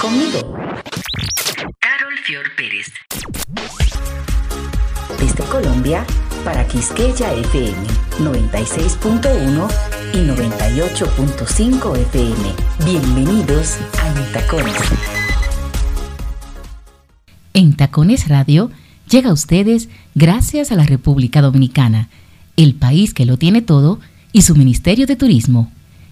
Conmigo. Carol Fior Pérez. Desde Colombia para Quisqueya FM 96.1 y 98.5 FM. Bienvenidos a Intacones. En Tacones Radio llega a ustedes gracias a la República Dominicana, el país que lo tiene todo, y su Ministerio de Turismo,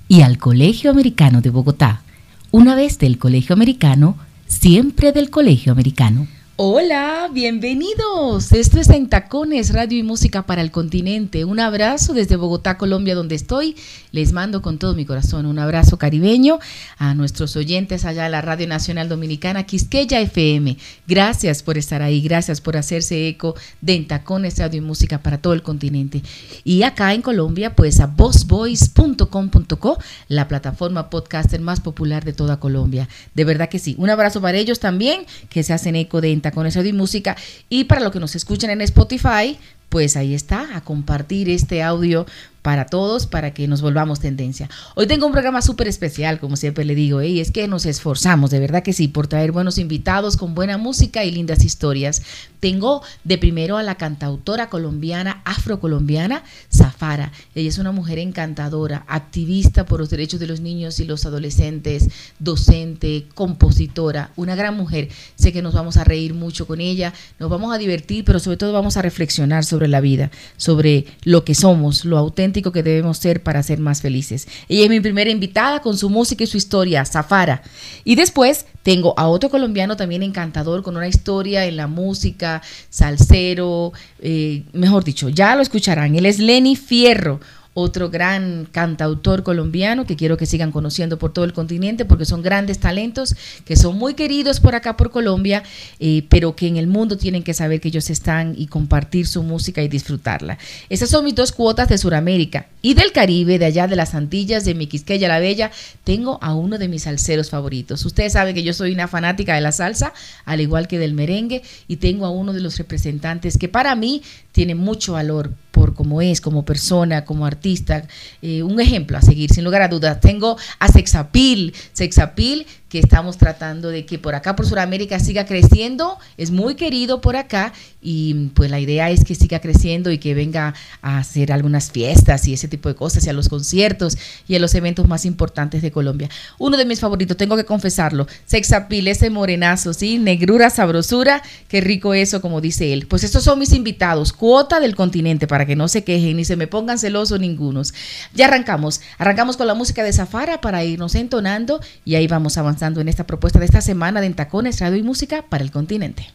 y al Colegio Americano de Bogotá. Una vez del Colegio Americano, siempre del Colegio Americano. Hola, bienvenidos. Esto es en Tacones, Radio y Música para el Continente. Un abrazo desde Bogotá, Colombia, donde estoy. Les mando con todo mi corazón un abrazo caribeño a nuestros oyentes allá de la Radio Nacional Dominicana, Quisqueya FM. Gracias por estar ahí, gracias por hacerse eco de en Tacones, Radio y Música para todo el continente. Y acá en Colombia, pues a bossboys.com.co, la plataforma podcaster más popular de toda Colombia. De verdad que sí. Un abrazo para ellos también, que se hacen eco de con eso de música. Y para los que nos escuchan en Spotify, pues ahí está, a compartir este audio para todos, para que nos volvamos tendencia. Hoy tengo un programa súper especial, como siempre le digo, ¿eh? y es que nos esforzamos, de verdad que sí, por traer buenos invitados con buena música y lindas historias. Tengo de primero a la cantautora colombiana, afrocolombiana, Zafara. Ella es una mujer encantadora, activista por los derechos de los niños y los adolescentes, docente, compositora, una gran mujer. Sé que nos vamos a reír mucho con ella, nos vamos a divertir, pero sobre todo vamos a reflexionar sobre la vida, sobre lo que somos, lo auténtico que debemos ser para ser más felices. Ella es mi primera invitada con su música y su historia, Zafara. Y después tengo a otro colombiano también encantador con una historia en la música, salsero, eh, mejor dicho, ya lo escucharán. Él es Lenny Fierro otro gran cantautor colombiano que quiero que sigan conociendo por todo el continente porque son grandes talentos que son muy queridos por acá por Colombia, eh, pero que en el mundo tienen que saber que ellos están y compartir su música y disfrutarla. Esas son mis dos cuotas de Sudamérica y del Caribe, de allá de las Antillas, de mi Quisqueya la Bella, tengo a uno de mis salseros favoritos. Ustedes saben que yo soy una fanática de la salsa, al igual que del merengue, y tengo a uno de los representantes que para mí tiene mucho valor por cómo es, como persona, como artista, eh, un ejemplo a seguir, sin lugar a dudas. Tengo a Sexapil, Sexapil que estamos tratando de que por acá, por Sudamérica, siga creciendo. Es muy querido por acá y pues la idea es que siga creciendo y que venga a hacer algunas fiestas y ese tipo de cosas y a los conciertos y a los eventos más importantes de Colombia. Uno de mis favoritos, tengo que confesarlo, Sexapil, ese morenazo, ¿sí? Negrura, sabrosura, qué rico eso, como dice él. Pues estos son mis invitados, cuota del continente, para que no se quejen ni se me pongan celosos ningunos. Ya arrancamos, arrancamos con la música de Zafara para irnos entonando y ahí vamos avanzando en esta propuesta de esta semana de Entacones, Radio y Música para el continente.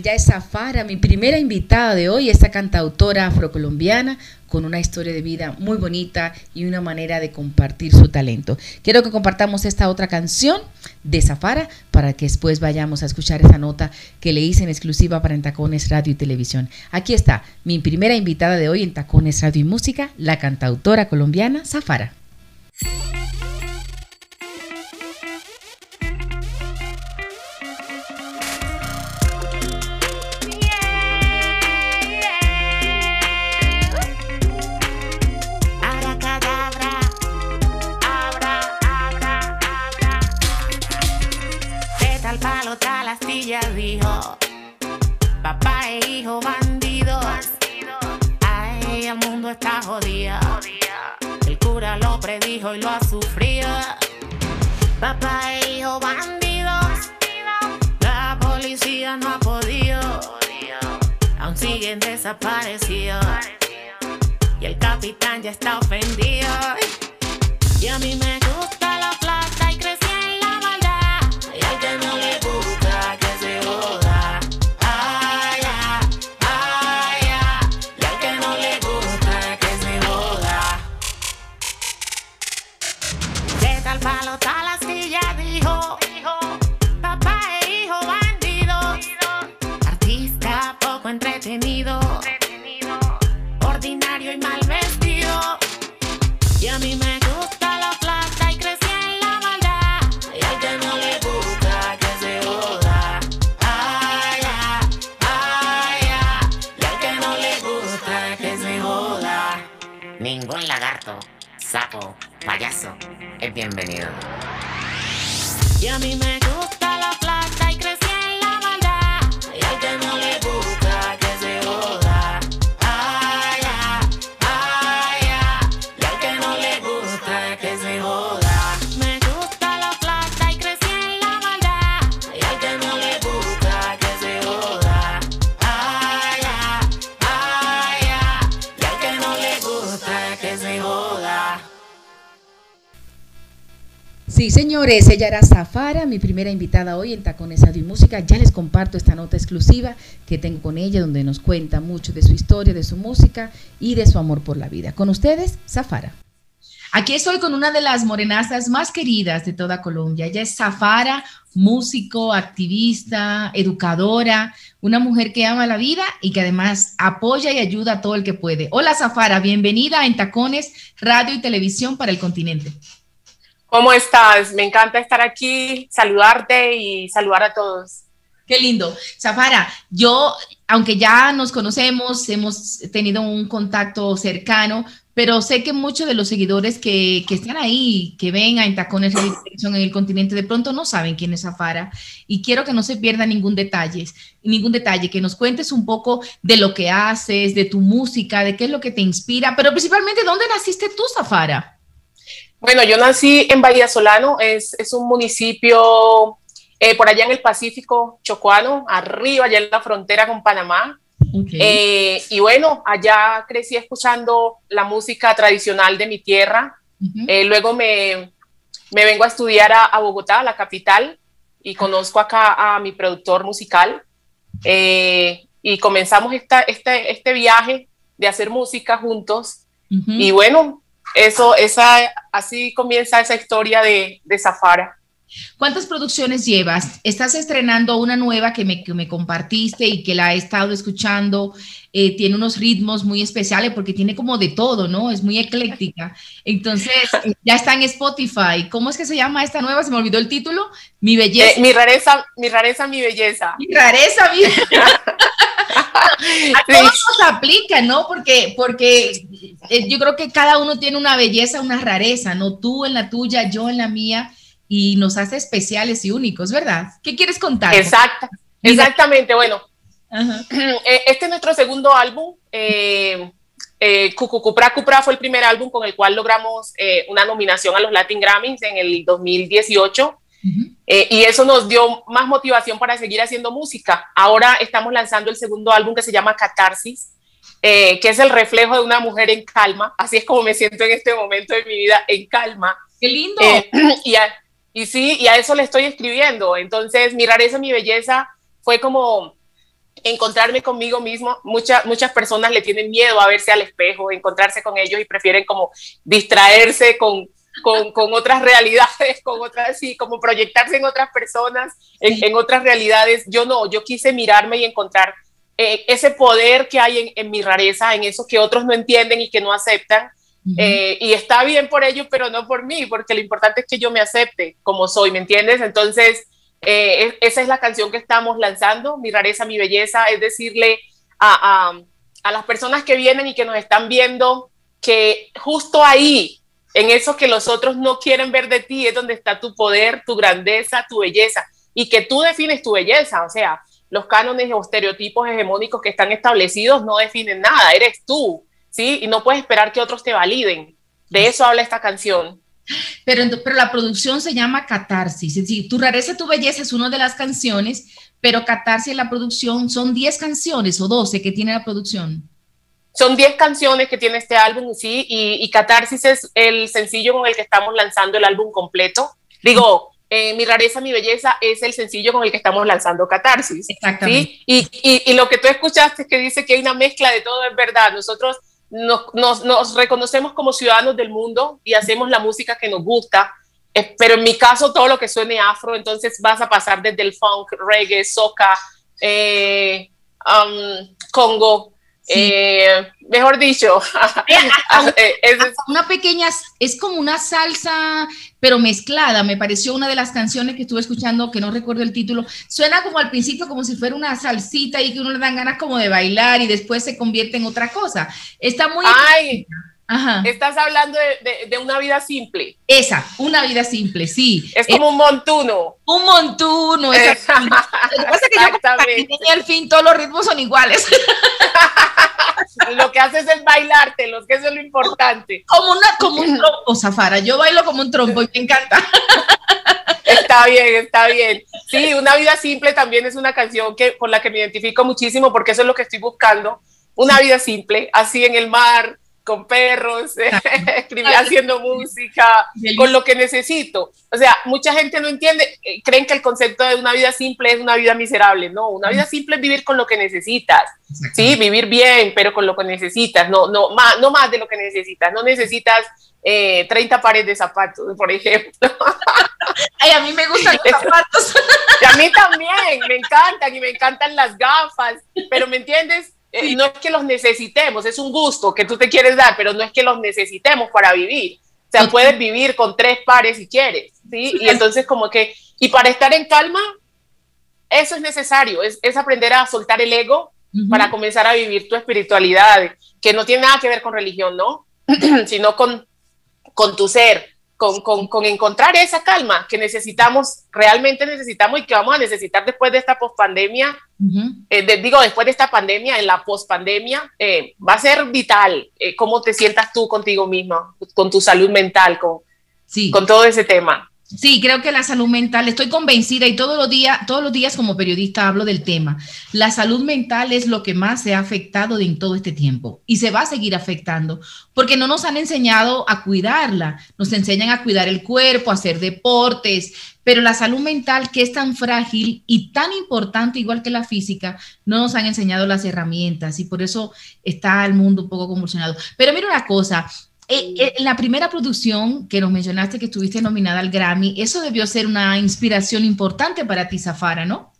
Ella es Zafara, mi primera invitada de hoy, esta cantautora afrocolombiana con una historia de vida muy bonita y una manera de compartir su talento. Quiero que compartamos esta otra canción de Zafara para que después vayamos a escuchar esa nota que le hice en exclusiva para En Tacones Radio y Televisión. Aquí está mi primera invitada de hoy en Tacones Radio y Música, la cantautora colombiana Zafara. Y lo ha sufrido. Papá e hijo bandidos. La policía no ha podido. Aún siguen desaparecidos. Y el capitán ya está ofendido. Y a mí me gusta sapo, payaso es bienvenido. Sí, señores, ella era Zafara, mi primera invitada hoy en Tacones Radio y Música. Ya les comparto esta nota exclusiva que tengo con ella, donde nos cuenta mucho de su historia, de su música y de su amor por la vida. Con ustedes, Zafara. Aquí estoy con una de las morenazas más queridas de toda Colombia. Ella es Zafara, músico, activista, educadora, una mujer que ama la vida y que además apoya y ayuda a todo el que puede. Hola Zafara, bienvenida en Tacones, Radio y Televisión para el continente. ¿Cómo estás? Me encanta estar aquí, saludarte y saludar a todos. Qué lindo. Zafara, yo, aunque ya nos conocemos, hemos tenido un contacto cercano, pero sé que muchos de los seguidores que, que están ahí, que ven a Tacones de Televisión en el continente, de pronto no saben quién es Zafara y quiero que no se pierda ningún detalle, ningún detalle, que nos cuentes un poco de lo que haces, de tu música, de qué es lo que te inspira, pero principalmente, ¿dónde naciste tú, Zafara? Bueno, yo nací en Bahía Solano, es, es un municipio eh, por allá en el Pacífico Chocuano, arriba, allá en la frontera con Panamá. Eh, y bueno, allá crecí escuchando la música tradicional de mi tierra. Eh, luego me, me, vengo a estudiar a, Bogotá, la capital, y conozco acá a mi productor musical. y comenzamos esta, este, este viaje de hacer música juntos. Y bueno, eso, esa, así comienza esa historia de, de Zafara. ¿Cuántas producciones llevas? Estás estrenando una nueva que me, me compartiste y que la he estado escuchando. Eh, tiene unos ritmos muy especiales porque tiene como de todo, ¿no? Es muy ecléctica. Entonces, eh, ya está en Spotify. ¿Cómo es que se llama esta nueva? Se me olvidó el título. Mi belleza. Eh, mi rareza, mi rareza, mi belleza. Mi rareza, mi A todos nos aplica, ¿no? Porque, porque yo creo que cada uno tiene una belleza, una rareza, ¿no? Tú en la tuya, yo en la mía y nos hace especiales y únicos, ¿verdad? ¿Qué quieres contar? Exacto, exactamente. Bueno, eh, este es nuestro segundo álbum. Eh, eh, Cucucupra Cupra fue el primer álbum con el cual logramos eh, una nominación a los Latin Grammys en el 2018. Y eso nos dio más motivación para seguir haciendo música. Ahora estamos lanzando el segundo álbum que se llama Catarsis, que es el reflejo de una mujer en calma. Así es como me siento en este momento de mi vida, en calma. ¡Qué lindo! y, y sí, y a eso le estoy escribiendo. Entonces, mi rareza, mi belleza fue como encontrarme conmigo mismo. Muchas muchas personas le tienen miedo a verse al espejo, encontrarse con ellos y prefieren como distraerse con, con, con otras realidades, con otras, sí, como proyectarse en otras personas, en, en, otras realidades. Yo no, yo quise mirarme y encontrar eh, ese poder que hay en, en mi rareza, en eso que otros no entienden y que no aceptan eh, y está bien por ello, pero no por mí, porque lo importante es que yo me acepte como soy, ¿me entiendes? Entonces, eh, esa es la canción que estamos lanzando, Mi rareza, mi belleza, es decirle a, a, a, las personas que vienen y que nos están viendo que justo ahí, en eso que los otros no quieren ver de ti, es donde está tu poder, tu grandeza, tu belleza, y que tú defines tu belleza, o sea, los cánones o estereotipos hegemónicos que están establecidos no definen nada, eres tú, ¿sí? Y no puedes esperar que otros te validen. De eso habla esta canción. Pero, pero la producción se llama Catarsis. Es decir, Tu rareza, tu belleza es una de las canciones, pero Catarsis en la producción son 10 canciones o 12 que tiene la producción. Son 10 canciones que tiene este álbum, sí, y, y, Catarsis es el sencillo con el que estamos lanzando el álbum completo. Digo, eh, Mi rareza, mi belleza es el sencillo con el que estamos lanzando Catarsis. Exactamente. ¿sí? Y, y, y lo que tú escuchaste que dice que hay una mezcla de todo es verdad. Nosotros nos, nos, nos, reconocemos como ciudadanos del mundo y hacemos la música que nos gusta, eh, pero en mi caso todo lo que suene afro, entonces vas a pasar desde el funk, reggae, soca, eh, um, congo. Eh, mejor dicho, eh, es, una pequeña, es como una salsa, pero mezclada. Me pareció una de las canciones que estuve escuchando, que no recuerdo el título. Suena como al principio como si fuera una salsita y que uno le dan ganas como de bailar y después se convierte en otra cosa. Está muy. Ay. Ajá. Estás hablando de, de, de, una vida simple. Esa, una vida simple, sí. Es como es, un montuno. Un montuno, exactamente. Lo que pasa es que yo al fin todos los ritmos son iguales. lo que haces es bailarte, lo que eso es lo importante. Como, una, como un trompo, Zafara. Yo bailo como un trompo y me encanta. Está bien, está bien. Sí, Una vida simple también es una canción que, con la que me identifico muchísimo porque eso es lo que estoy buscando. Una vida simple, así en el mar, con perros, haciendo música, con lo que necesito. O sea, mucha gente no entiende, eh, creen que el concepto de una vida simple es una vida miserable. No, una vida simple es vivir con lo que necesitas. Sí, vivir bien, pero con lo que necesitas, no, no, más, no más de lo que necesitas. No necesitas eh, 30 pares de zapatos, por ejemplo. Ay, a mí me gustan los zapatos. y a mí también, me encantan y me encantan las gafas, pero ¿me entiendes? Eh, no es que los necesitemos, es un gusto que tú te quieres dar, pero no es que los necesitemos para vivir. O sea, puedes vivir con tres pares si quieres, ¿sí? Y entonces como que, y para estar en calma, eso es necesario, es, es aprender a soltar el ego para comenzar a vivir tu espiritualidad, que no tiene nada que ver con religión, ¿no? Sino con, con tu ser, con, con, con encontrar esa calma que necesitamos, realmente necesitamos y que vamos a necesitar después de esta pospandemia, eh, de- digo, después de esta pandemia, en la pospandemia, eh, va a ser vital eh, cómo te sientas tú contigo misma, con tu salud mental, con, Sí. con todo ese tema. Sí, creo que la salud mental, estoy convencida y todos los días, todos los días como periodista hablo del tema. La salud mental es lo que más se ha afectado en todo este tiempo y se va a seguir afectando porque no nos han enseñado a cuidarla. Nos enseñan a cuidar el cuerpo, a hacer deportes, pero la salud mental que es tan frágil y tan importante igual que la física, no nos han enseñado las herramientas y por eso está el mundo un poco convulsionado. Pero mira una cosa, eh, eh, la primera producción que nos mencionaste que estuviste nominada al Grammy, eso debió ser una inspiración importante para ti, Zafara, ¿no?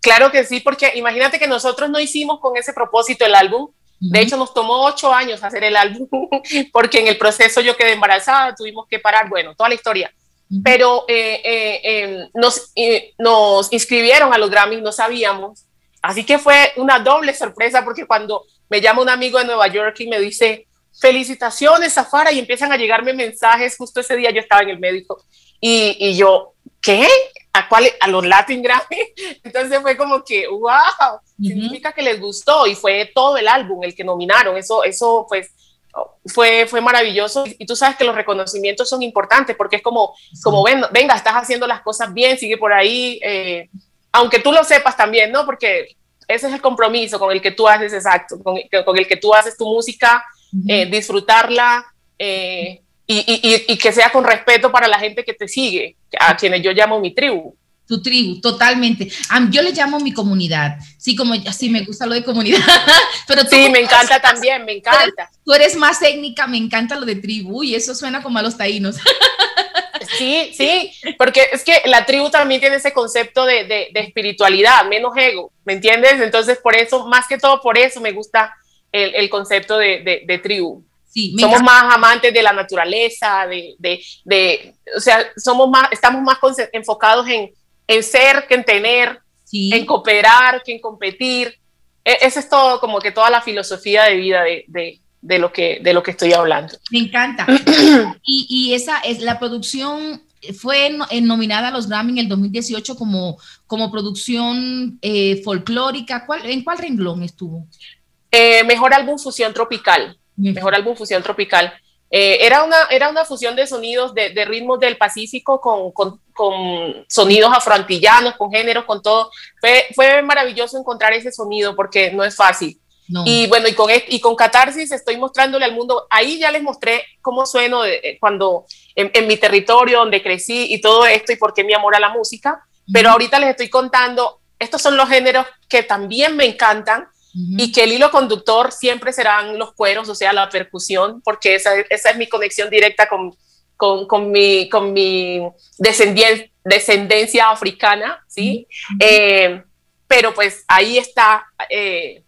Claro que sí, porque imagínate que nosotros no hicimos con ese propósito el álbum. De hecho, nos tomó ocho años hacer el álbum, porque en el proceso yo quedé embarazada, tuvimos que parar, bueno, toda la historia. Ujú. Pero eh, eh, eh, nos, eh, nos inscribieron a los Grammys, no sabíamos. Así que fue una doble sorpresa, porque cuando me llama un amigo de Nueva York y me dice, felicitaciones, Zafara, y empiezan a llegarme mensajes, justo ese día yo estaba en el médico, y, y yo, ¿qué? ¿A cuál? A los Latin Grammy. Entonces fue como que, wow, significa que les gustó y fue todo el álbum el que nominaron. Eso, eso pues fue, fue maravilloso. Y tú sabes que los reconocimientos son importantes porque es como, como ven, venga, estás haciendo las cosas bien, sigue por ahí. eh, aunque tú lo sepas también, ¿no? Porque ese es el compromiso con el que tú haces, exacto, con, con el que tú haces tu música. Eh, disfrutarla. eh, y, y- y- que sea con respeto para la gente que te sigue, a quienes yo llamo mi tribu. Tu tribu, totalmente. Yo le llamo mi comunidad. Sí, como sí me gusta lo de comunidad, pero tú, Sí, me encanta también, me encanta. tú eres más técnica, me encanta lo de tribu y eso suena como a los taínos. Sí, sí, porque es que la tribu también tiene ese concepto de, de- de espiritualidad, menos ego, ¿me entiendes? Entonces, por eso, más que todo por eso me gusta el, el concepto de, de- de tribu. Sí, Somos más amantes de la naturaleza, de, de, de- o sea, somos más, estamos más enfocados en, en ser que en tener, Sí. en cooperar que en competir. E- Esa es todo, como que toda la filosofía de vida de, de- lo, que, de lo que estoy hablando. Me encanta. y, y esa es la producción fue no- nominada a los Grammy en el 2018 como, como producción eh, folclórica. ¿Cuál, ¿En cuál renglón estuvo? Eh, mejor álbum fusión tropical. mejor álbum fusión tropical. Eh, era, una, era una fusión de sonidos, de, de ritmos del Pacífico con, con, con sonidos afroantillanos, con géneros, con todo. Fue, fue maravilloso encontrar ese sonido porque no es fácil. No. Y bueno, y con, est- y con Catarsis estoy mostrándole al mundo, ahí ya les mostré cómo sueno de- eh, cuando en, en mi territorio donde crecí y todo esto y por qué mi amor a la música, pero ahorita les estoy contando, estos son los géneros que también me encantan Ujú. y que el hilo conductor siempre serán los cueros, o sea, la percusión, porque esa, esa es mi conexión directa con, con, con mi, con mi descendencia africana, ¿sí? Eh, pero pues ahí está eh,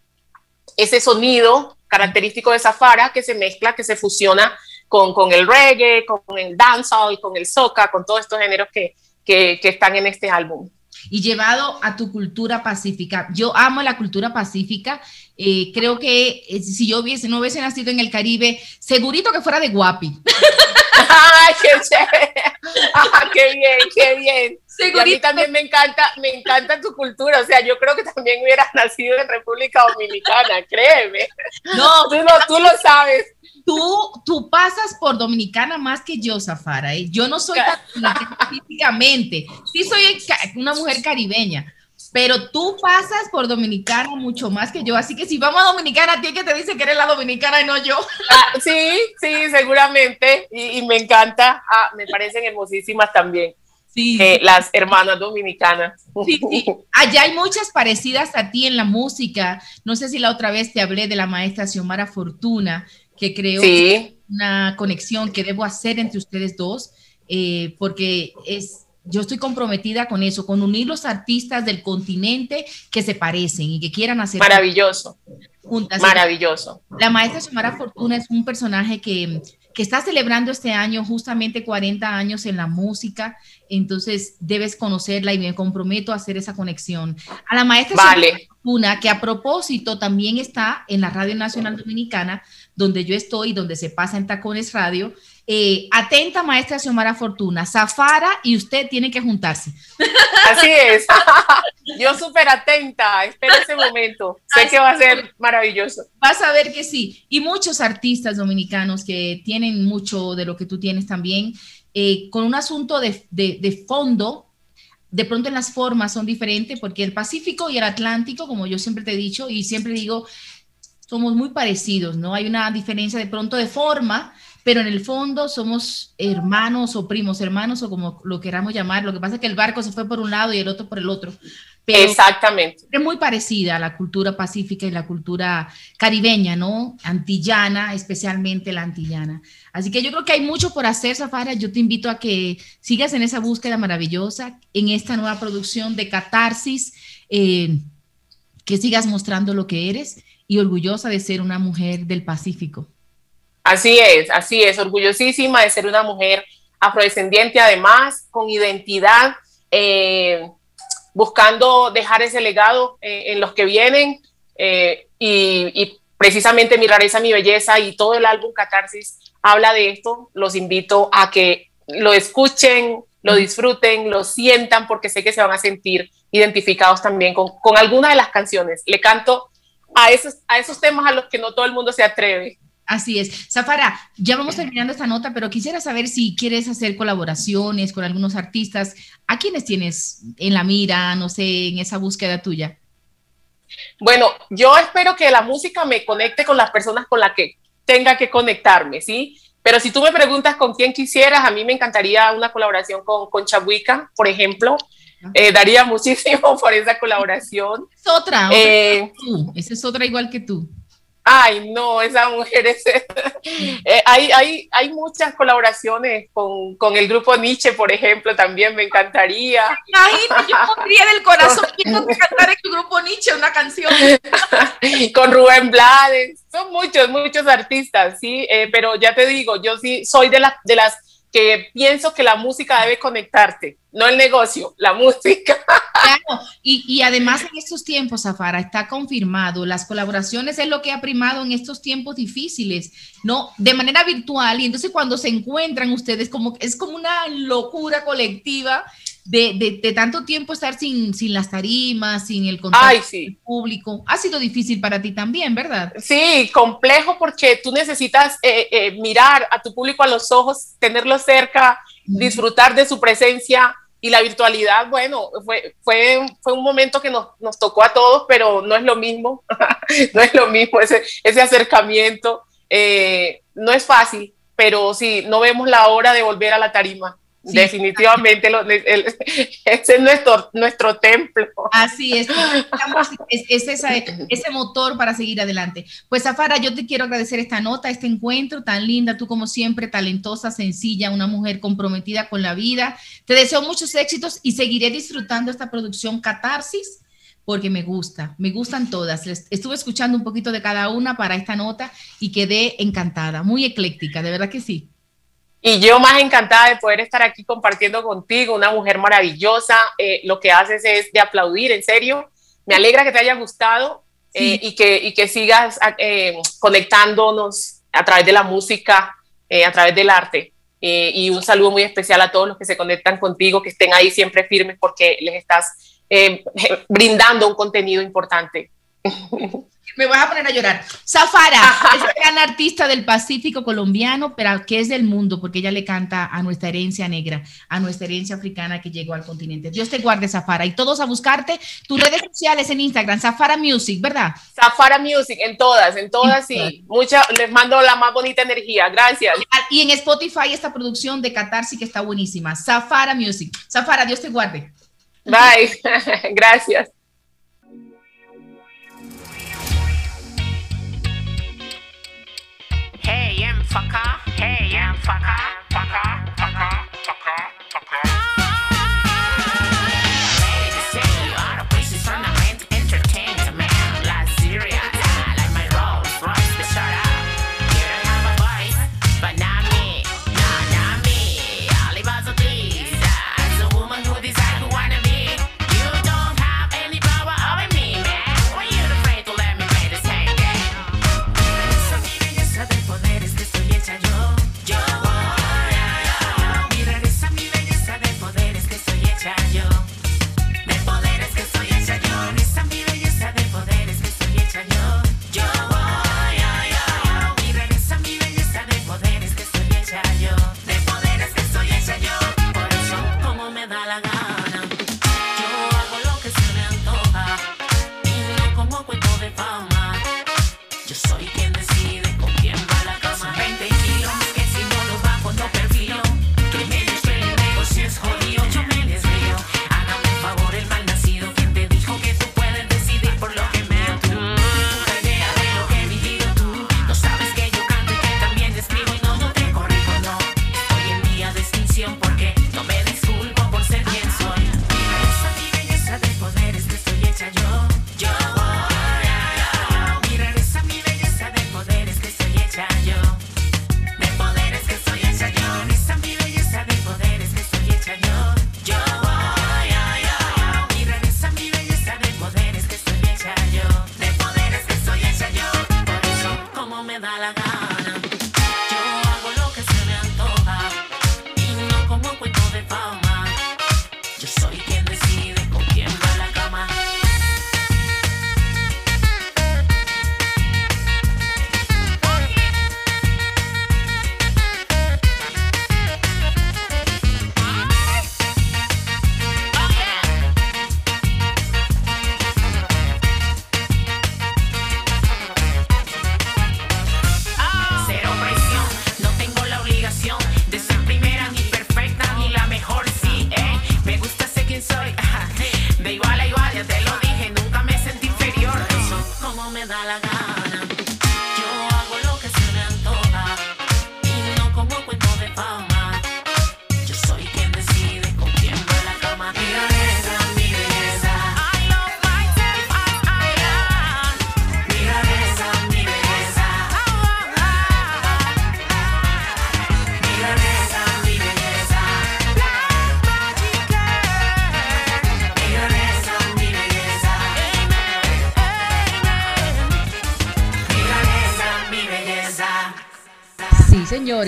ese sonido característico de Zafara que se mezcla, que se fusiona con, con el reggae, con el dancehall, con el soca, con todos estos géneros que, que, que están en este álbum. Y llevado a tu cultura pacífica. Yo amo la cultura pacífica. eh, creo que eh, si yo hubiese, no hubiese nacido en el Caribe, segurito que fuera de Guapi. ¡Ay, qué chévere! ¡Ah, qué bien, qué bien! Y a mí también me encanta, me encanta tu cultura. O sea, yo creo que también hubiera nacido en República Dominicana, créeme. No, Tú lo, tú lo sabes. Tú, tú pasas por dominicana más que yo, Zafara. ¿eh? Yo no soy tan dominicana físicamente. Sí soy una mujer caribeña, pero tú pasas por dominicana mucho más que yo. Así que si vamos a dominicana, a ti es que te dice que eres la dominicana y no yo. Ah, sí, sí, seguramente. Y, y me encanta. Ah, me parecen hermosísimas también Sí, eh, las hermanas dominicanas. Sí, sí. Allá hay muchas parecidas a ti en la música. No sé si la otra vez te hablé de la maestra Xiomara Fortuna, que creó Sí, una conexión que debo hacer entre ustedes dos, eh, porque es, yo estoy comprometida con eso, con unir los artistas del continente que se parecen y que quieran hacer maravilloso, juntas. maravilloso. La maestra Xiomara Fortuna es un personaje que, que estás celebrando este año justamente 40 años en la música, entonces debes conocerla y me comprometo a hacer esa conexión. A la maestra Vale. Fortuna, que a propósito también está en la Radio Nacional Dominicana, donde yo estoy, donde se pasa en Tacones Radio. Eh, atenta, maestra Xiomara Fortuna, Zafara y usted tienen que juntarse. Así es. Yo súper atenta, espero ese momento. Sé que va a ser maravilloso. Vas a ver que sí. Y muchos artistas dominicanos que tienen mucho de lo que tú tienes también, eh, con un asunto de, de, de fondo, de pronto en las formas son diferentes, porque el Pacífico y el Atlántico, como yo siempre te he dicho y siempre digo, somos muy parecidos, ¿no? Hay una diferencia de pronto de forma, pero en el fondo somos hermanos o primos hermanos o como lo queramos llamar. Lo que pasa es que el barco se fue por un lado y el otro por el otro. Pero Exactamente. es muy parecida a la cultura pacífica y la cultura caribeña, ¿no? Antillana, especialmente la antillana. Así que yo creo que hay mucho por hacer, Zafara. Yo te invito a que sigas en esa búsqueda maravillosa, en esta nueva producción de Catarsis, eh, que sigas mostrando lo que eres y orgullosa de ser una mujer del Pacífico. Así es, así es, orgullosísima de ser una mujer afrodescendiente, además, con identidad, eh, buscando dejar ese legado eh, en los que vienen eh, y, y, precisamente mi rareza, mi belleza y todo el álbum Catarsis habla de esto. Los invito a que lo escuchen, lo disfruten, lo sientan, porque sé que se van a sentir identificados también con, con alguna de las canciones. Le canto a esos, a esos temas a los que no todo el mundo se atreve. Así es. Zafara, ya vamos terminando esta nota, pero quisiera saber si quieres hacer colaboraciones con algunos artistas. ¿A quiénes tienes en la mira, no sé, en esa búsqueda tuya? Bueno, yo espero que la música me conecte con las personas con las que tenga que conectarme, ¿sí? Pero si tú me preguntas con quién quisieras, a mí me encantaría una colaboración con, con Chabuica, por ejemplo. Eh, daría muchísimo por esa colaboración. Es otra, otra eh, esa es otra igual que tú. Ay, no, esa mujer es... eh, hay, hay, hay muchas colaboraciones con, con, el grupo Nietzsche, por ejemplo, también me encantaría. Imagínate, yo pondría del corazón quiero cantar en el grupo Nietzsche una canción. con Rubén Blades, son muchos, muchos artistas, sí, eh, pero ya te digo, yo sí soy de, la, de las que pienso que la música debe conectarte, no el negocio, la música. Y, y, además en estos tiempos, Zafara, está confirmado, las colaboraciones es lo que ha primado en estos tiempos difíciles, ¿no? De manera virtual, y entonces cuando se encuentran ustedes, como es como una locura colectiva de, de, de tanto tiempo estar sin, sin las tarimas, sin el contacto Ay, sí. público. Ha sido difícil para ti también, ¿verdad? Sí, complejo porque tú necesitas eh, eh, mirar a tu público a los ojos, tenerlo cerca, disfrutar de su presencia y la virtualidad, bueno, fue, fue, fue un momento que nos, nos tocó a todos, pero no es lo mismo, no es lo mismo ese, ese acercamiento. Eh, no es fácil, pero sí, no vemos la hora de volver a la tarima. Sí. Definitivamente, lo, el, el, ese es nuestro, nuestro templo. Así es, es, es esa, ese motor para seguir adelante. Pues Zafara, yo te quiero agradecer esta nota, este encuentro tan linda, tú como siempre, talentosa, sencilla, una mujer comprometida con la vida. Te deseo muchos éxitos y seguiré disfrutando esta producción Catarsis porque me gusta, me gustan todas. Estuve escuchando un poquito de cada una para esta nota y quedé encantada, muy ecléctica, de verdad que sí. Y yo más encantada de poder estar aquí compartiendo contigo, una mujer maravillosa. Eh, lo que haces es de aplaudir, en serio. Me alegra que te haya gustado eh, sí. y, que, y que sigas eh, conectándonos a través de la música, eh, a través del arte. y un saludo muy especial a todos los que se conectan contigo, que estén ahí siempre firmes porque les estás brindando un contenido importante. Me vas a poner a llorar. Zafara, es gran artista del Pacífico colombiano, pero que es del mundo, porque ella le canta a nuestra herencia negra, a nuestra herencia africana que llegó al continente. Dios te guarde, Zafara. Y todos a buscarte tus redes sociales en Instagram, Zafara Music, ¿verdad? Zafara Music, en todas, en todas, sí. Mucha, les mando la más bonita energía. Gracias. Y en Spotify esta producción de Catarsis que está buenísima. Zafara Music. Zafara, Dios te guarde. Bye. Gracias. Fucker. Hey, I'm fucker. Fucker, fucker, fucker, fucker.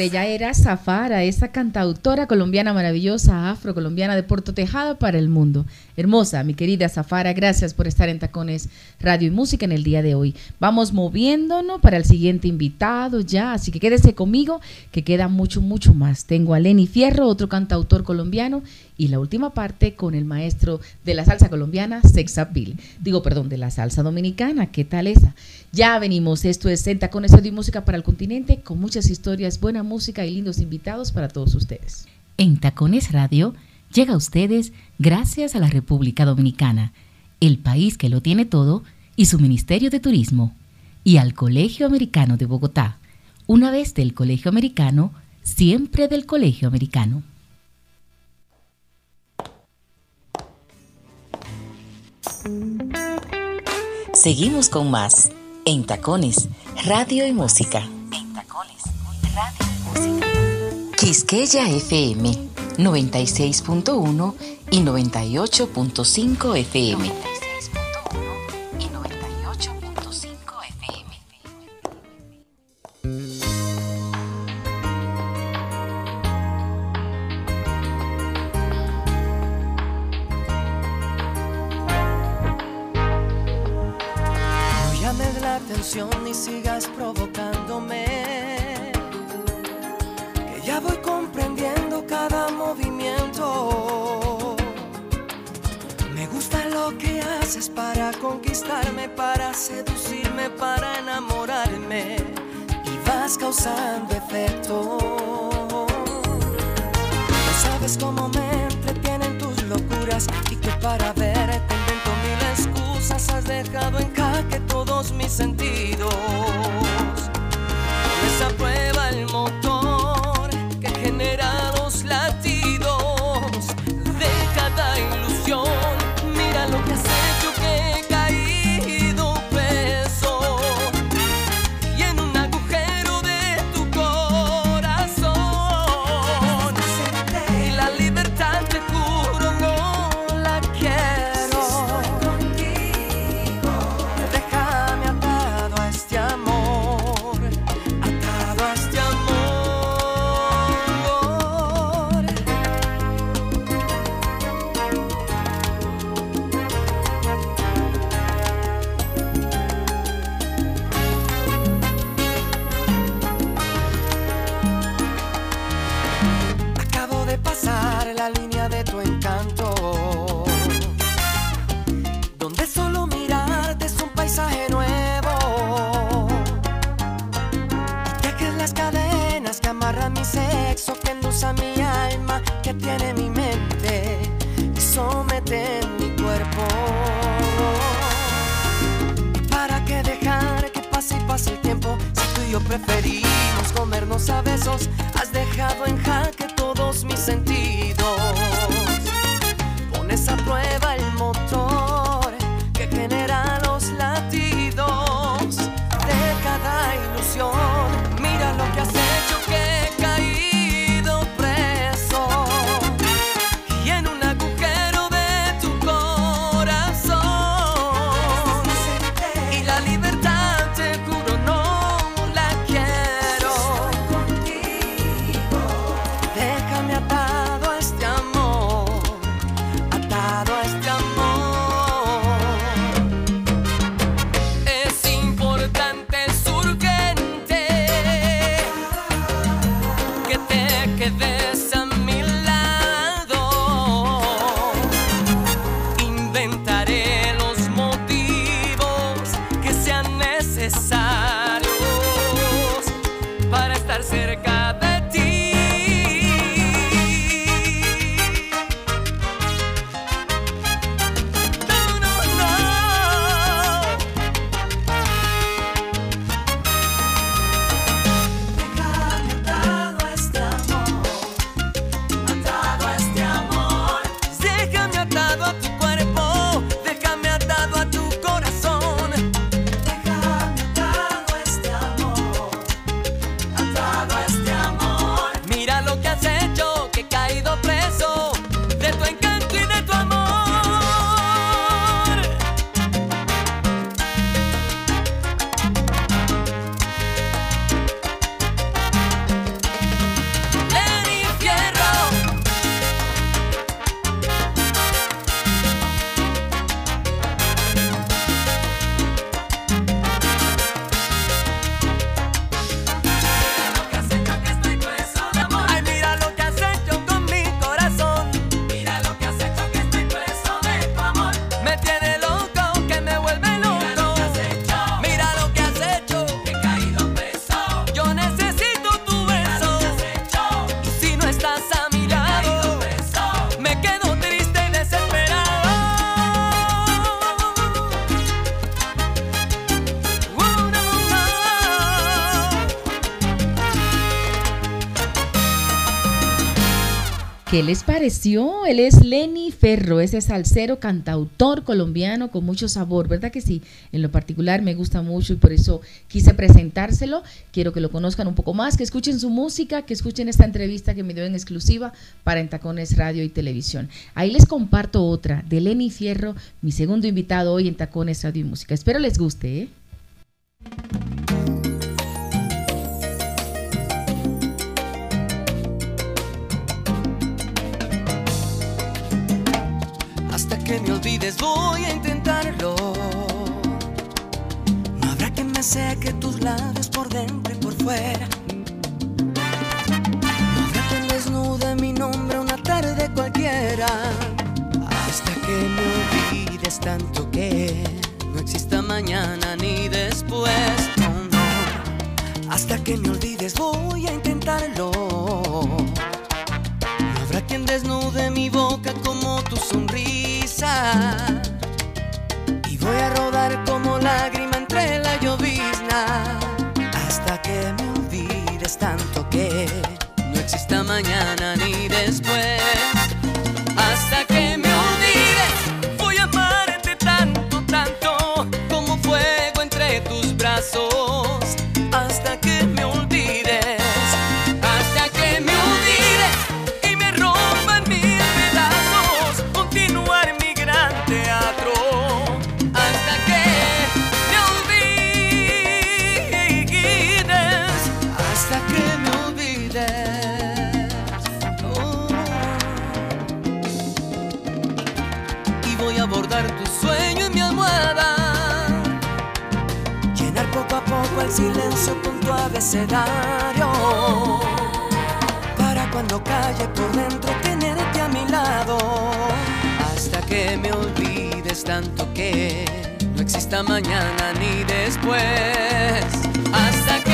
Ella era Zafara, esa cantautora colombiana maravillosa, afrocolombiana de Puerto Tejada para el mundo. Hermosa, mi querida Zafara, gracias por estar en Tacones Radio y Música en el día de hoy. Vamos moviéndonos para el siguiente invitado ya, así que quédese conmigo, que queda mucho, mucho más. Tengo a Lenny Fierro, otro cantautor colombiano, y la última parte con el maestro de la salsa colombiana, Sexapil. Digo, perdón, de la salsa dominicana, ¿qué tal esa? Ya venimos, esto es en Tacones Radio y Música para el continente, con muchas historias, buena música y lindos invitados para todos ustedes. En Tacones Radio llega a ustedes gracias a la República Dominicana, el país que lo tiene todo, y su Ministerio de Turismo, y al Colegio Americano de Bogotá. Una vez del Colegio Americano, siempre del Colegio Americano. Seguimos con más en Tacones, Radio y Música. En Tacones, Radio y Música. Quisqueya FM 96.1 y 98.5 FM. ¿Qué les pareció? Él es Lenny Ferro, ese salsero cantautor colombiano con mucho sabor, ¿verdad que sí? En lo particular me gusta mucho y por eso quise presentárselo. Quiero que lo conozcan un poco más, que escuchen su música, que escuchen esta entrevista que me dio en exclusiva para Entacones Radio y Televisión. Ahí les comparto otra de Lenny Fierro, mi segundo invitado hoy en Tacones Radio y Música. Espero les guste, ¿eh? Que me olvides voy a intentarlo. No habrá quien me seque tus labios por dentro y por fuera. No habrá quien desnude mi nombre una tarde cualquiera. Hasta que me olvides tanto que no exista mañana ni después. No. Hasta que me olvides voy a intentarlo. Quien desnude mi boca como tu sonrisa. Y voy a rodar como lágrima entre la llovizna. Hasta que me olvides tanto que no exista mañana ni después. Para cuando calle por dentro tenerte a mi lado. Hasta que me olvides tanto que no exista mañana ni después. Hasta que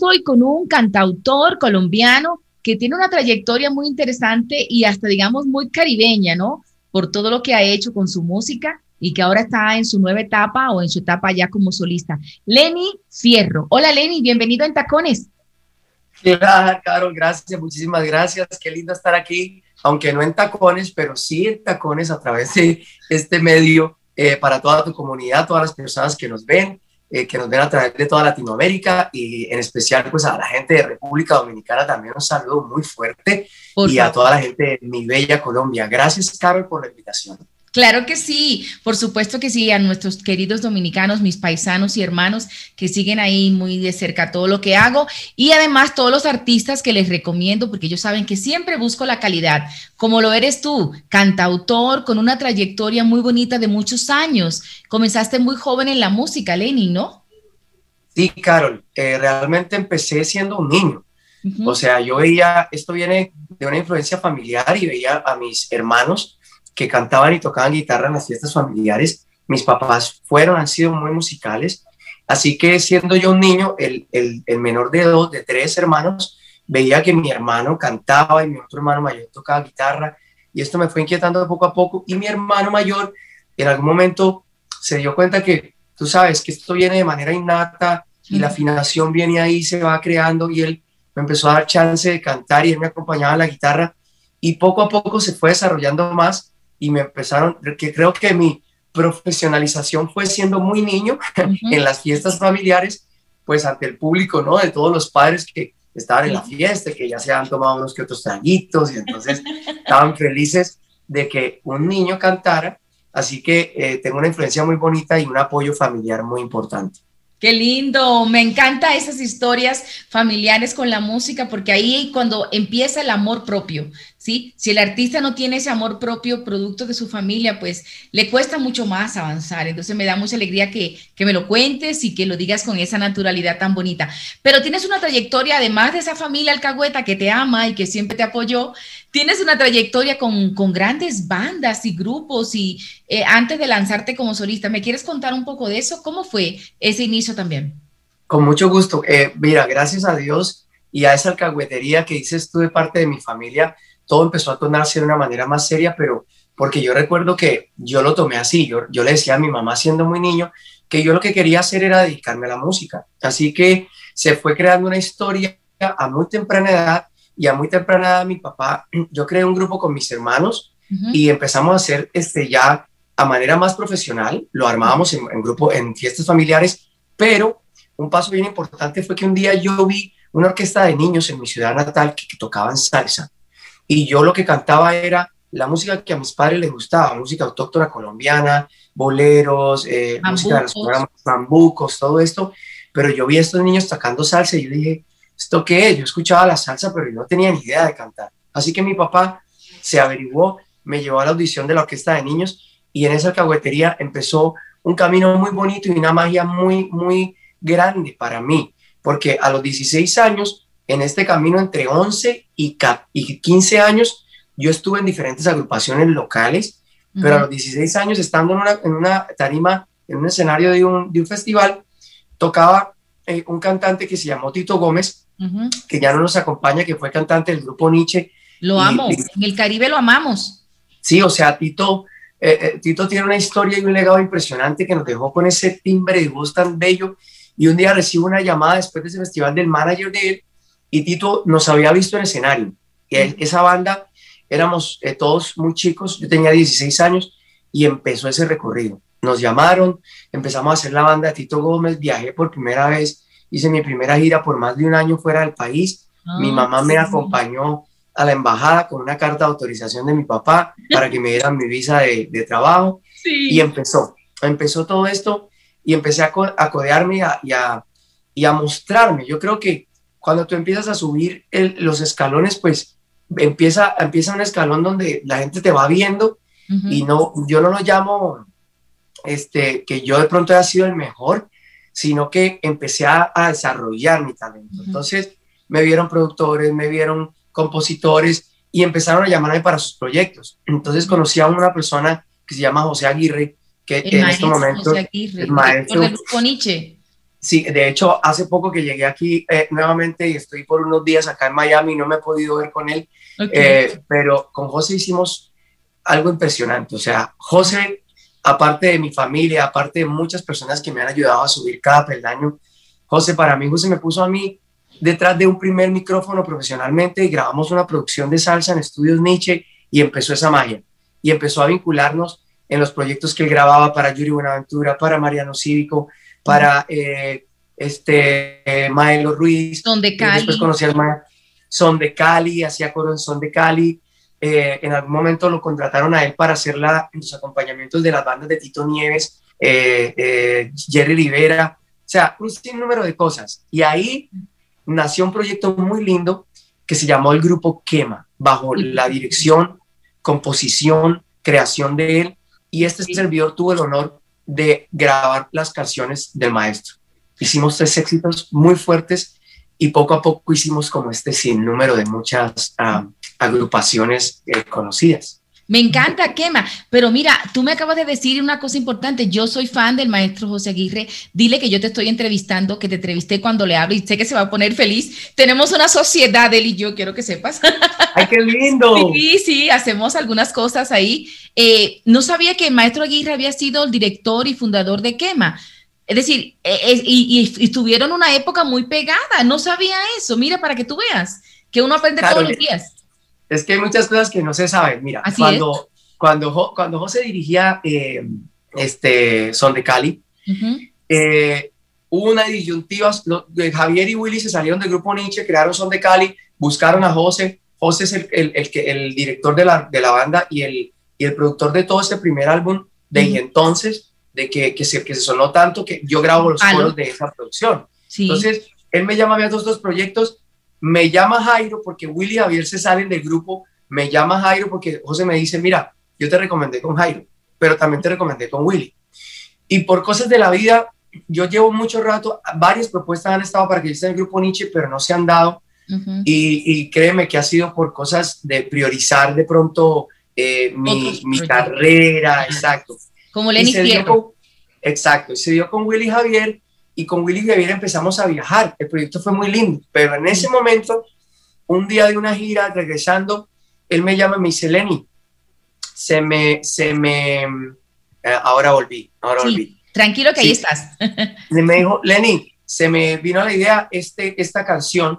estoy con un cantautor colombiano que tiene una trayectoria muy interesante y hasta, digamos, muy caribeña, ¿no? Por todo lo que ha hecho con su música y que ahora está en su nueva etapa o en su etapa ya como solista. Lenny Fierro. Hola Lenny, bienvenido en Tacones. Hola, Carol, gracias, muchísimas gracias. Qué lindo estar aquí, aunque no en tacones, pero sí en tacones a través de este medio eh, para toda tu comunidad, todas las personas que nos ven, eh, que nos ven a través de toda Latinoamérica y en especial pues a la gente de República Dominicana también un saludo muy fuerte Por y a toda la gente de mi bella Colombia. Gracias, Carol, por la invitación. Claro que sí, por supuesto que sí, a nuestros queridos dominicanos, mis paisanos y hermanos que siguen ahí muy de cerca todo lo que hago y además todos los artistas que les recomiendo porque ellos saben que siempre busco la calidad, como lo eres tú, cantautor con una trayectoria muy bonita de muchos años. Comenzaste muy joven en la música, Lenny, ¿no? Sí, Carol, eh, realmente empecé siendo un niño. O sea, yo veía, esto viene de una influencia familiar y veía a mis hermanos que cantaban y tocaban guitarra en las fiestas familiares. Mis papás fueron, han sido muy musicales. Así que siendo yo un niño, el, el, el menor de dos, de tres hermanos, veía que mi hermano cantaba y mi otro hermano mayor tocaba guitarra. Y esto me fue inquietando poco a poco. Y mi hermano mayor en algún momento se dio cuenta que, tú sabes, que esto viene de manera innata y la afinación viene ahí, se va creando y él me empezó a dar chance de cantar y él me acompañaba a la guitarra y poco a poco se fue desarrollando más y me empezaron, que creo que mi profesionalización fue siendo muy niño en las fiestas familiares, pues ante el público, ¿no? De todos los padres que estaban en la fiesta, que ya se han tomado unos que otros traguitos y entonces estaban felices de que un niño cantara. Así que eh, tengo una influencia muy bonita y un apoyo familiar muy importante. Qué lindo, me encanta esas historias familiares con la música porque ahí cuando empieza el amor propio, ¿sí? Si el artista no tiene ese amor propio producto de su familia, pues le cuesta mucho más avanzar. Entonces me da mucha alegría que, que me lo cuentes y que lo digas con esa naturalidad tan bonita. Pero tienes una trayectoria, además de esa familia alcahueta que te ama y que siempre te apoyó, tienes una trayectoria con, con grandes bandas y grupos y eh, antes de lanzarte como solista, ¿me quieres contar un poco de eso? ¿Cómo fue ese inicio también? Con mucho gusto. Eh, mira, gracias a Dios y a esa alcahuetería que dices tú parte de mi familia, todo empezó a tornarse de una manera más seria, pero porque yo recuerdo que yo lo tomé así, yo, yo le decía a mi mamá siendo muy niño que yo lo que quería hacer era dedicarme a la música. Así que se fue creando una historia a muy temprana edad y a muy temprana edad mi papá, yo creé un grupo con mis hermanos uh -huh. y empezamos a hacer este ya a manera más profesional, lo armábamos en, en grupo, en fiestas familiares, pero un paso bien importante fue que un día yo vi una orquesta de niños en mi ciudad natal que, que tocaban salsa y yo lo que cantaba era la música que a mis padres les gustaba, música autóctona colombiana, boleros, eh, música de los programas bambucos, todo esto, pero yo vi a estos niños tocando salsa y yo dije, ¿esto qué es? Yo escuchaba la salsa, pero yo no tenía ni idea de cantar. Así que mi papá se averiguó, me llevó a la audición de la orquesta de niños y en esa alcahuetería empezó un camino muy bonito y una magia muy, muy grande para mí, porque a los 16 años, en este camino entre 11 y 15 años, yo estuve en diferentes agrupaciones locales, uh -huh. pero a los 16 años, estando en una, en una tarima, en un escenario de un, de un festival, tocaba eh, un cantante que se llamó Tito Gómez, uh -huh. que ya no nos acompaña, que fue cantante del grupo Nietzsche. Lo y, amo, y, en el Caribe lo amamos. Sí, o sea, Tito, eh, eh, Tito tiene una historia y un legado impresionante que nos dejó con ese timbre de voz tan bello. Y un día recibo una llamada después de ese festival del manager de él, y Tito nos había visto en escenario. Y esa banda éramos eh, todos muy chicos, yo tenía 16 años y empezó ese recorrido. Nos llamaron, empezamos a hacer la banda de Tito Gómez, viajé por primera vez, hice mi primera gira por más de un año fuera del país. Mi mamá sí. me acompañó a la embajada con una carta de autorización de mi papá para que me dieran mi visa de, de trabajo. Sí. Y empezó, empezó todo esto y empecé a, co a codearme y a, y, a, y a, mostrarme. Yo creo que cuando tú empiezas a subir el, los escalones, pues empieza, empieza un escalón donde la gente te va viendo uh -huh. y no, yo no lo llamo este, que yo de pronto haya sido el mejor, sino que empecé a, a desarrollar mi talento. Uh -huh. Entonces me vieron productores, me vieron compositores y empezaron a llamarme para sus proyectos. Entonces conocí a una persona que se llama José Aguirre, que el en este momento José Aguirre, el maestro del grupo Nietzsche. Sí, de hecho, hace poco que llegué aquí eh, nuevamente y estoy por unos días acá en Miami, no me he podido ver con él, okay. eh, pero con José hicimos algo impresionante. O sea, José, aparte de mi familia, aparte de muchas personas que me han ayudado a subir cada peldaño, José, para mí, José me puso a mí detrás de un primer micrófono profesionalmente y grabamos una producción de salsa en Estudios Nietzsche y empezó esa magia y empezó a vincularnos en los proyectos que él grababa para Yuri Buenaventura, para Mariano Cívico, para eh, este eh, Maelo Ruiz. Son de Cali. Después conocí al Son de Cali, hacía coro en Son de Cali. Eh, en algún momento lo contrataron a él para hacer la, los acompañamientos de las bandas de Tito Nieves, eh, Jerry Rivera, o sea, un sinnúmero de cosas. Y ahí nació un proyecto muy lindo que se llamó el Grupo Quema, bajo la dirección, composición, creación de él. Y este servidor tuvo el honor de grabar las canciones del maestro. Hicimos tres éxitos muy fuertes y poco a poco hicimos como este sinnúmero de muchas ah, agrupaciones eh, conocidas. Me encanta, Quema. Pero mira, tú me acabas de decir una cosa importante. Yo soy fan del maestro José Aguirre. Dile que yo te estoy entrevistando, que te entrevisté cuando le hablo y sé que se va a poner feliz. Tenemos una sociedad, él y yo, quiero que sepas. ¡Ay, qué lindo! Sí, sí, hacemos algunas cosas ahí. Eh, no sabía que el maestro Aguirre había sido el director y fundador de Quema. Es decir, eh, eh, y, y, y tuvieron una época muy pegada. No sabía eso. Mira, para que tú veas que uno aprende Claro, todos los días. Es que hay muchas cosas que no se saben. Mira, Así cuando, cuando, Jo- cuando José dirigía eh, este Son de Cali, Ujú. eh, hubo una disyuntiva. lo- de Javier y Willy se salieron del grupo Nietzsche, crearon Son de Cali, buscaron a José. José es el, el, el que, el director de la, de la banda y el, y el productor de todo este primer álbum de entonces, de que, que, se, que se sonó tanto que yo grabo los Aló. coros de esa producción. Sí. Entonces, él me llama a mí a todos estos proyectos, me llama Jairo porque Willy y Javier se salen del grupo, me llama Jairo porque José me dice, mira, yo te recomendé con Jairo, pero también te recomendé con Willy. Y por cosas de la vida, yo llevo mucho rato, varias propuestas han estado para que yo esté en el grupo Nietzsche, pero no se han dado. Y, y créeme que ha sido por cosas de priorizar de pronto eh, mi, carrera, exacto. Como Lenny Fierro. exacto, y se dio con Willy Javier y con Willy Javier empezamos a viajar. El proyecto fue muy lindo, pero en ese momento, un día de una gira, regresando, él me llama y me dice, Lenny, se me, se me, eh, ahora volví, ahora Sí. volví. Tranquilo que ahí Sí. estás. Y me dijo, Lenny, se me vino a la idea este, esta canción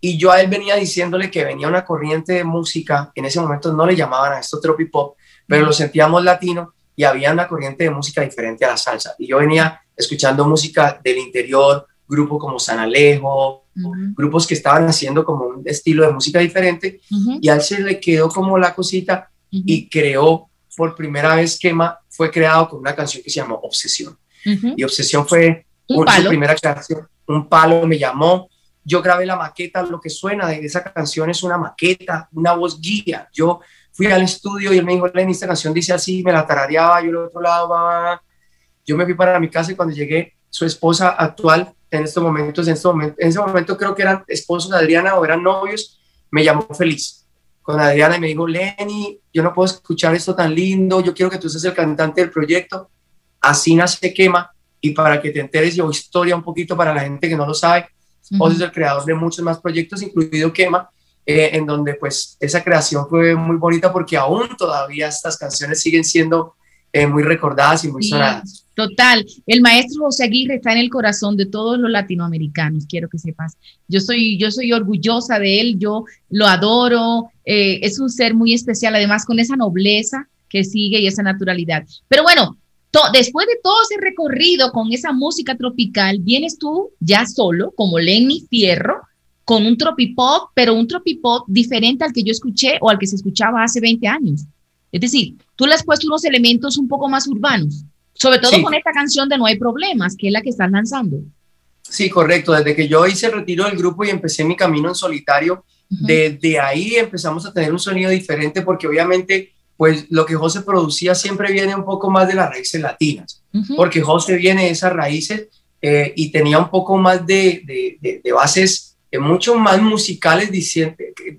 y yo a él venía diciéndole que venía una corriente de música, en ese momento no le llamaban a esto tropipop, pero lo sentíamos latino y había una corriente de música diferente a la salsa. Y yo venía escuchando música del interior, grupo como San Alejo, grupos que estaban haciendo como un estilo de música diferente y a él se le quedó como la cosita y creó por primera vez Quema, fue creado con una canción que se llamó Obsesión. Y Obsesión fue Un un- su primera canción, un palo me llamó. Yo grabé la maqueta, lo que suena de esa canción es una maqueta, una voz guía. Yo fui al estudio y él me dijo, Lenny, esta canción dice así, me la tarareaba, yo al otro lado, va. Yo me fui para mi casa y cuando llegué, su esposa actual, en estos momentos, en, este momento, en ese momento creo que eran esposos de Adriana o eran novios, me llamó feliz con Adriana y me dijo, Lenny, yo no puedo escuchar esto tan lindo, yo quiero que tú seas el cantante del proyecto. Así nace Quema y para que te enteres yo historia un poquito para la gente que no lo sabe, José es el creador de muchos más proyectos, incluido Quema, eh, en donde pues esa creación fue muy bonita porque aún todavía estas canciones siguen siendo eh, muy recordadas y muy Sí, sonadas. Total, el maestro José Aguirre está en el corazón de todos los latinoamericanos, quiero que sepas. Yo soy, yo soy orgullosa de él, yo lo adoro, eh, es un ser muy especial, además con esa nobleza que sigue y esa naturalidad. Pero bueno, to- después de todo ese recorrido con esa música tropical, vienes tú ya solo, como Lenny Fierro, con un tropipop, pero un tropipop diferente al que yo escuché o al que se escuchaba hace 20 años. Es decir, tú le has puesto unos elementos un poco más urbanos, sobre todo Sí. con esta canción de No hay problemas, que es la que estás lanzando. Sí, correcto. Desde que yo hice el retiro del grupo y empecé mi camino en solitario, desde ahí empezamos a tener un sonido diferente porque obviamente pues lo que José producía siempre viene un poco más de las raíces latinas, porque José viene de esas raíces eh, y tenía un poco más de, de- de- de bases eh, mucho más musicales diciendo,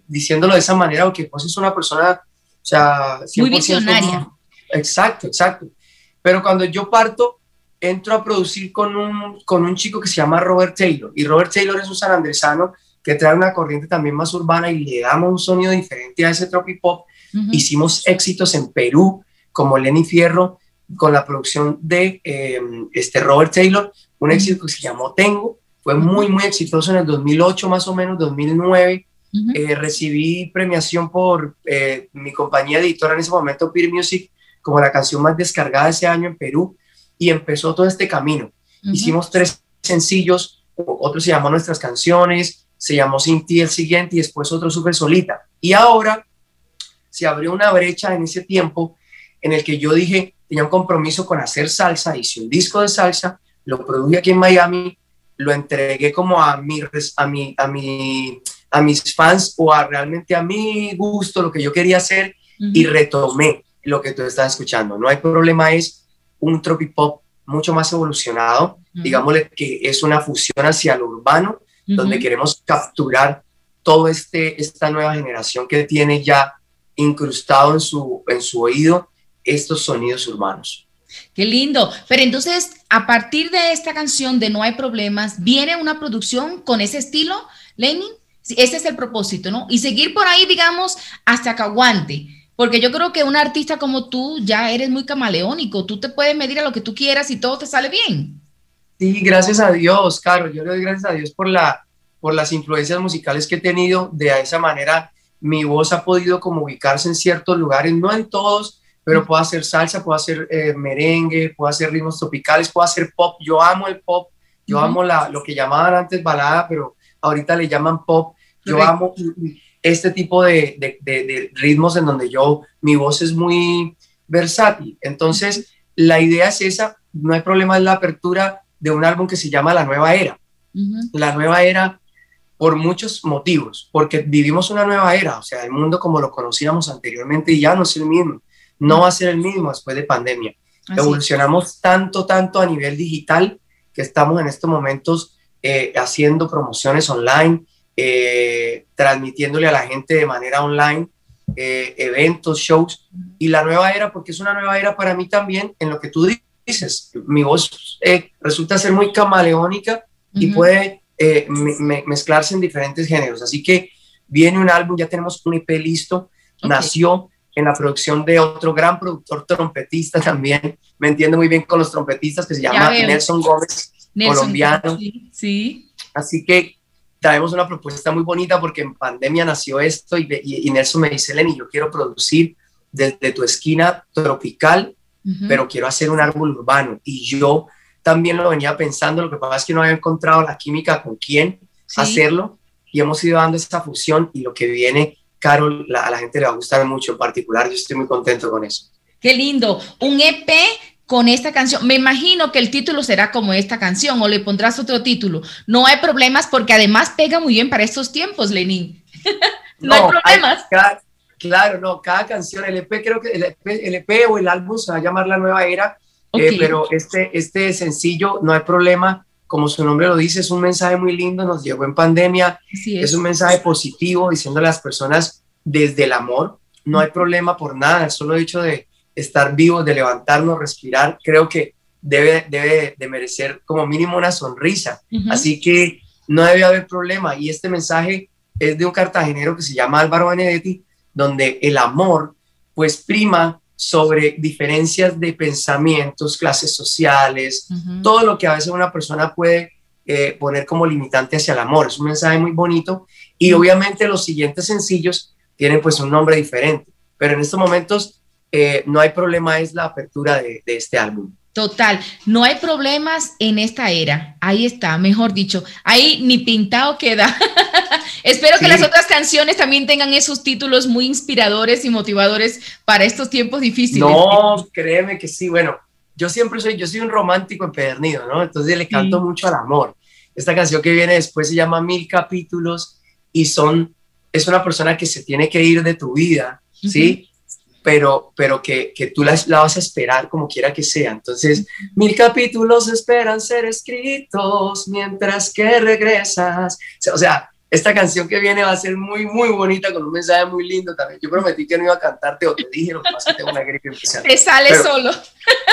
diciéndolo de esa manera, porque José es una persona, o sea, 100% visionaria. Exacto, exacto. Pero cuando yo parto, entro a producir con un, con un chico que se llama Robert Taylor. Y Robert Taylor es un sanandresano que trae una corriente también más urbana y le damos un sonido diferente a ese tropipop. Ujú. Hicimos éxitos en Perú, como Lenny Fierro, con la producción de eh, este Robert Taylor, un éxito que se llamó Tengo. Fue muy, muy exitoso en el 2008, más o menos, 2009. Ujú. Eh, recibí premiación por eh, mi compañía editora en ese momento, Peer Music, como la canción más descargada ese año en Perú y empezó todo este camino. Ujú. Hicimos tres sencillos, otro se llamó Nuestras Canciones, se llamó Sin Ti el siguiente y después otro Súper Solita. Y ahora se abrió una brecha en ese tiempo en el que yo dije, tenía un compromiso con hacer salsa, hice un disco de salsa, lo produje aquí en Miami, lo entregué como a mi, a mi, a mi, a mis fans o a realmente a mi gusto, lo que yo quería hacer y retomé lo que tú estás escuchando. No hay problema, es un tropipop mucho más evolucionado, Ujú. digámosle que es una fusión hacia lo urbano, donde Ujú. queremos capturar todo este esta nueva generación que tiene ya incrustado en su en su oído estos sonidos urbanos. Qué lindo. Pero entonces, a partir de esta canción de No hay problemas, ¿viene una producción con ese estilo, Lenin? Ese es el propósito, ¿no? Y seguir por ahí, digamos, hasta que aguante. Porque yo creo que un artista como tú ya eres muy camaleónico. Tú te puedes medir a lo que tú quieras y todo te sale bien. Sí, gracias a Dios, Caro. Yo le doy gracias a Dios por la por las influencias musicales que he tenido. De esa manera, mi voz ha podido como ubicarse en ciertos lugares, no en todos, pero puedo hacer salsa, puedo hacer eh, merengue, puedo hacer ritmos tropicales, puedo hacer pop. Yo amo el pop, yo amo la, lo que llamaban antes balada, pero ahorita le llaman pop. Yo Correcto. amo este tipo de, de- de- de ritmos en donde yo, mi voz es muy versátil. Entonces, la idea es esa, no hay problema en la apertura de un álbum que se llama La Nueva Era. La Nueva Era por muchos motivos, porque vivimos una nueva era, o sea, el mundo como lo conocíamos anteriormente ya no es el mismo, no va a ser el mismo después de pandemia. Así. Evolucionamos tanto, tanto a nivel digital que estamos en estos momentos eh, haciendo promociones online, eh, transmitiéndole a la gente de manera online eh, eventos, shows, y la nueva era, porque es una nueva era para mí también en lo que tú dices. Mi voz resulta ser muy camaleónica y puede me- me- mezclarse en diferentes géneros. Así que viene un álbum, ya tenemos un EP listo, nació en la producción de otro gran productor trompetista también, me entiendo muy bien con los trompetistas, que se llama. Nelson Gómez, Nelson, colombiano. Sí, sí. Así que traemos una propuesta muy bonita porque en pandemia nació esto y, y- y Nelson me dice, Lenny, yo quiero producir desde tu esquina tropical, Ujú. pero quiero hacer un árbol urbano. Y yo también lo venía pensando, lo que pasa es que no había encontrado la química con quién Sí. hacerlo y hemos ido dando esta fusión y lo que viene, Carol, la- a la gente le va a gustar mucho en particular, yo estoy muy contento con eso. Qué lindo. Un EP con esta canción. Me imagino que el título será como esta canción o le pondrás otro título. No hay problemas porque además pega muy bien para estos tiempos, Lenin. no, hay problemas. cada- claro, no, cada canción, el EP creo que el EP, el EP o el álbum se va a llamar La Nueva Era, eh, pero este, este sencillo, no hay problema, como su nombre lo dice, es un mensaje muy lindo, nos llegó en pandemia, es es. un mensaje positivo diciéndole a las personas desde el amor, no hay problema por nada, solo hecho de estar vivos, de levantarnos, respirar, creo que debe, debe de merecer como mínimo una sonrisa. Así que no debe haber problema. Y este mensaje es de un cartagenero que se llama Álvaro Benedetti, donde el amor pues prima sobre diferencias de pensamientos, clases sociales, todo lo que a veces una persona puede eh, poner como limitante hacia el amor. Es un mensaje muy bonito y obviamente los siguientes sencillos tienen pues un nombre diferente, pero en estos momentos eh, no hay problema, es la apertura de, de este álbum. Total, no hay problemas en esta era. Ahí está, mejor dicho. Ahí ni pintado queda. Espero que las otras canciones también tengan esos títulos muy inspiradores y motivadores para estos tiempos difíciles. No, créeme que sí. Bueno, yo siempre soy, yo soy un romántico empedernido, ¿no? Entonces le canto Sí. mucho al amor. Esta canción que viene después se llama Mil Capítulos y son, es una persona que se tiene que ir de tu vida, ¿sí? Pero, pero que, que tú la, la vas a esperar como quiera que sea. Entonces, mil capítulos esperan ser escritos mientras que regresas. O sea, esta canción que viene va a ser muy, muy bonita con un mensaje muy lindo también. Yo prometí que no iba a cantarte o te dije, lo que pasa es que tengo una gripe especial. Te sale Pero- solo.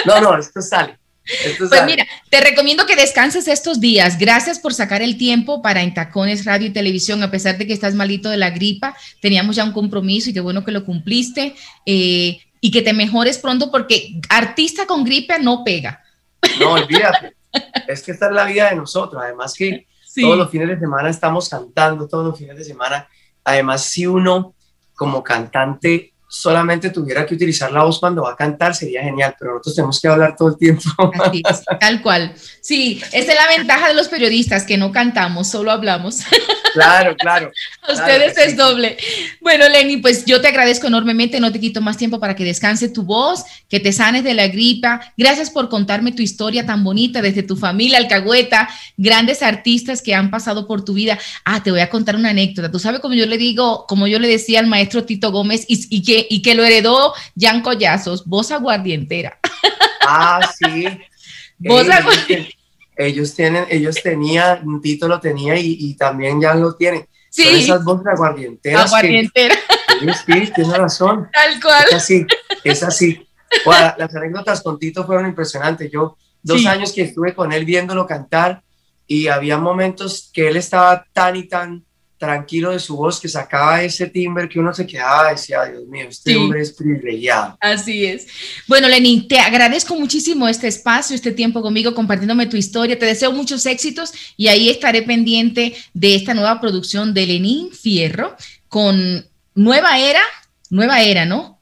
No, no, esto sale. Esto Pues mira, te recomiendo que descanses estos días. Gracias por sacar el tiempo para En Tacones Radio y Televisión, a pesar de que estás malito de la gripa. Teníamos ya un compromiso y qué bueno que lo cumpliste. eh, y que te mejores pronto porque artista con gripe no pega. No, olvídate. Es que esta es la vida de nosotros. Además que Sí. todos los fines de semana estamos cantando, todos los fines de semana. Además, si uno como cantante solamente tuviera que utilizar la voz cuando va a cantar, sería genial, pero nosotros tenemos que hablar todo el tiempo. Así es, tal cual. Sí, esa es la ventaja de los periodistas, que no cantamos, solo hablamos. Claro, claro. A ustedes claro es doble. Bueno, Lenny, pues yo te agradezco enormemente, no te quito más tiempo para que descanse tu voz, que te sanes de la gripa. Gracias por contarme tu historia tan bonita desde tu familia, Alcahueta, grandes artistas que han pasado por tu vida. Ah, te voy a contar una anécdota. Tú sabes como yo le digo, como yo le decía al maestro Tito Gómez y, y que, y que lo heredó Jan Collazos, voz aguardientera. Ah, sí. Voz Ellos, aguardientera. ellos tienen, ellos tenían, Tito lo tenía y, y también ya lo tienen. Sí. Son esas voces aguardienteras. Sí, tiene razón. tal cual. Es así, es así. Las anécdotas con Tito fueron impresionantes. Yo, dos Sí. años que estuve con él viéndolo cantar y había momentos que él estaba tan y tan tranquilo de su voz que sacaba ese timbre que uno se quedaba y decía, Dios mío, este Sí. hombre es privilegiado. Así es. Bueno, Lenin, te agradezco muchísimo este espacio, este tiempo conmigo, compartiéndome tu historia. Te deseo muchos éxitos y ahí estaré pendiente de esta nueva producción de Lenin Fierro con Nueva Era, Nueva Era, ¿no?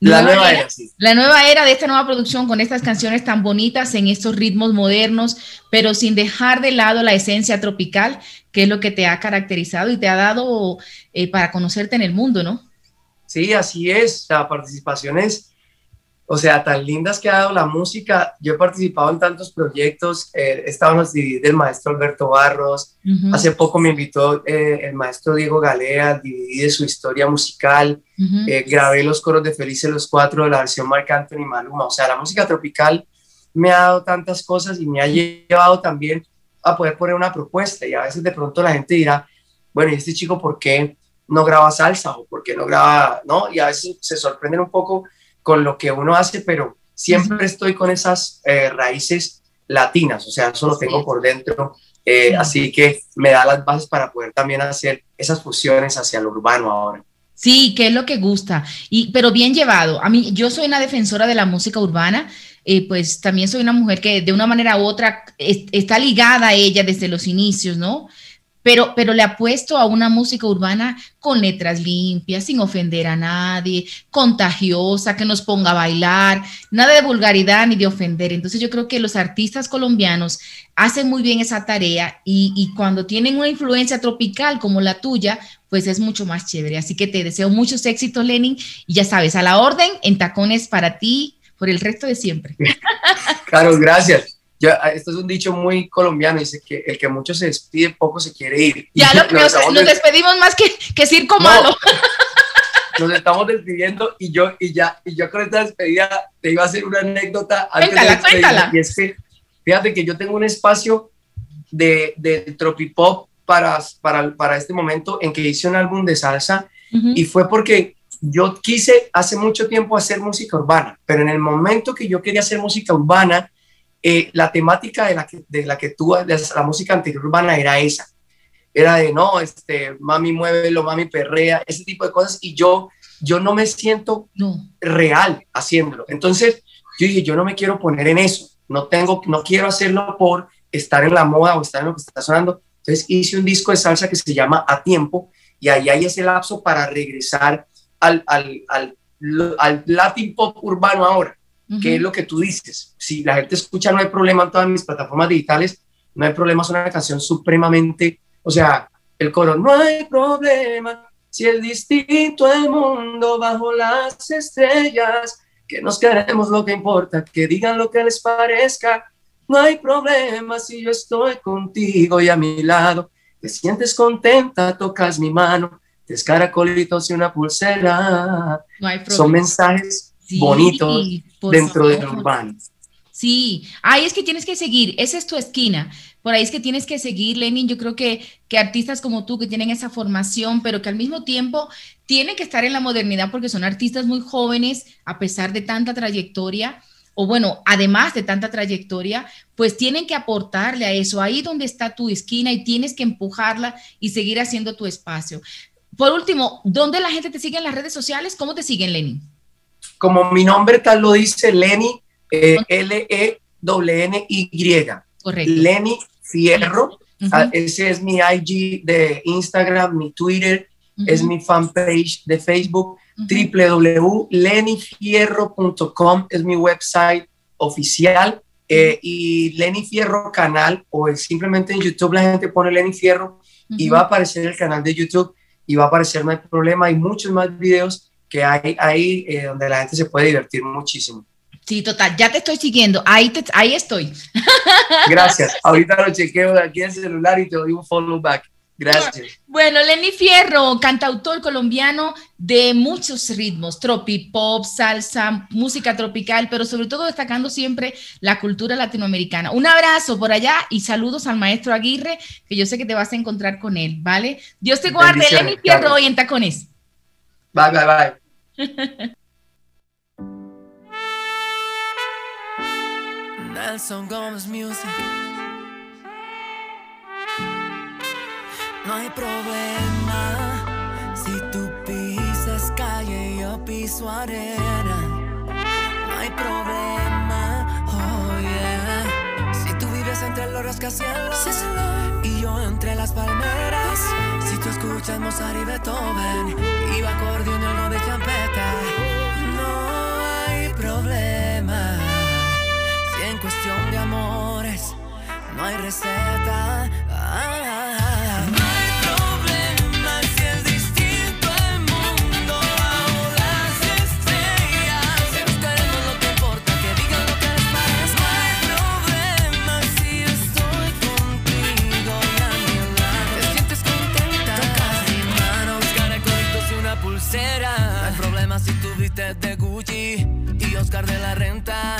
La nueva era, sí. La nueva era de esta nueva producción con estas canciones tan bonitas en estos ritmos modernos, pero sin dejar de lado la esencia tropical, que es lo que te ha caracterizado y te ha dado eh, para conocerte en el mundo, ¿no? Sí, así es. La participación es, o sea, tan lindas que ha dado la música. Yo he participado en tantos proyectos. Eh, he estado en los DVD del maestro Alberto Barros. Ujú, Hace poco me invitó eh, el maestro Diego Galea al DVD de su historia musical. ujú. Eh, grabé los coros de Felices los Cuatro de la versión Marc Anthony Maluma. O sea, la música tropical me ha dado tantas cosas y me ha llevado también a poder poner una propuesta. Y a veces de pronto la gente dirá, bueno, ¿y este chico por qué no graba salsa o por qué no graba, no? Y a veces se sorprenden un poco con lo que uno hace, pero siempre estoy con esas eh, raíces latinas, o sea, eso lo tengo por dentro. Eh, Sí. Así que me da las bases para poder también hacer esas fusiones hacia lo urbano ahora. Sí, que es lo que gusta, y, pero bien llevado. A mí, yo soy una defensora de la música urbana, eh, pues también soy una mujer que de una manera u otra es- está ligada a ella desde los inicios, ¿no? Pero, pero le apuesto a una música urbana con letras limpias, sin ofender a nadie, contagiosa, que nos ponga a bailar, nada de vulgaridad ni de ofender. Entonces yo creo que los artistas colombianos hacen muy bien esa tarea y, y cuando tienen una influencia tropical como la tuya, pues es mucho más chévere. Así que te deseo muchos éxitos, Lenin. Y ya sabes, a la orden, en tacones para ti por el resto de siempre. Claro, gracias. Yo, ah, esto es un dicho muy colombiano, dice que el que mucho se despide, poco se quiere ir. Ya lo, nos, nos des- despedimos más que, que circo No. malo. nos estamos despidiendo y yo, y ya, y yo con esta despedida te iba a hacer una anécdota. antes de Cuéntala, despedirme, cuéntala. Y es que, fíjate que yo tengo un espacio de, de tropipop para, para, para este momento en que hice un álbum de salsa Ujú. y fue porque yo quise hace mucho tiempo hacer música urbana, pero en el momento que yo quería hacer música urbana, eh, la temática de la que, de la que tú, de la música anterior urbana era esa. Era de, no, este, mami muévelo, mami perrea, ese tipo de cosas, y yo, yo no me siento No. real haciéndolo. Entonces, yo dije, yo no me quiero poner en eso, no tengo, no quiero hacerlo por estar en la moda o estar en lo que está sonando. Entonces hice un disco de salsa que se llama A Tiempo y ahí hay ese lapso para regresar al, al, al, al Latin Pop urbano ahora, que es lo que tú dices. Si la gente escucha, no hay problema en todas mis plataformas digitales, no hay problema, es una canción supremamente, o sea, el coro, no hay problema, si es distinto el mundo bajo las estrellas, que nos queremos lo que importa, que digan lo que les parezca, no hay problema si yo estoy contigo y a mi lado, te sientes contenta, tocas mi mano, tres caracolitos y una pulsera, No hay problema. son mensajes Sí, bonitos dentro del urbano. Sí, ahí es que tienes que seguir, esa es tu esquina, por ahí es que tienes que seguir, Lenin. Yo creo que, que artistas como tú que tienen esa formación, pero que al mismo tiempo tienen que estar en la modernidad porque son artistas muy jóvenes, a pesar de tanta trayectoria, o bueno, además de tanta trayectoria, pues tienen que aportarle a eso, ahí donde está tu esquina y tienes que empujarla y seguir haciendo tu espacio. Por último, ¿dónde la gente te sigue en las redes sociales? ¿Cómo te siguen, Lenin? Como mi nombre tal lo dice, Lenny, eh, L-E-N-Y, Correcto. Lenny Fierro, Ah, ese es mi IG de Instagram, mi Twitter, es mi fanpage de Facebook, Ujú. www.lenifierro.com es mi website oficial eh, y Lenny Fierro canal o simplemente en YouTube la gente pone Lenny Fierro y va a aparecer el canal de YouTube y va a aparecer, no hay problema, hay muchos más videos que hay ahí eh, donde la gente se puede divertir muchísimo. Sí, total, ya te estoy siguiendo. Ahí, te- ahí estoy. Gracias. Ahorita lo chequeo de aquí en el celular y te doy un follow back. Gracias. Bueno, Lenny Fierro, cantautor colombiano de muchos ritmos, tropipop, salsa, música tropical, pero sobre todo destacando siempre la cultura latinoamericana. Un abrazo por allá y saludos al maestro Aguirre, que yo sé que te vas a encontrar con él, ¿vale? Dios te guarde, Lenny Fierro, hoy en Tacones. Bye, bye, bye. Nelson Gómez Music. No hay problema si tú pisas calle y yo piso arena. No hay problema, oh yeah. Si tú vives entre los rascacielos y yo entre las palmeras. Escuchas Mozart y Beethoven y acordeón y algo de champeta. No hay problema. Si en cuestión de amores no hay receta. Ah, no hay de Gucci y Oscar de la renta.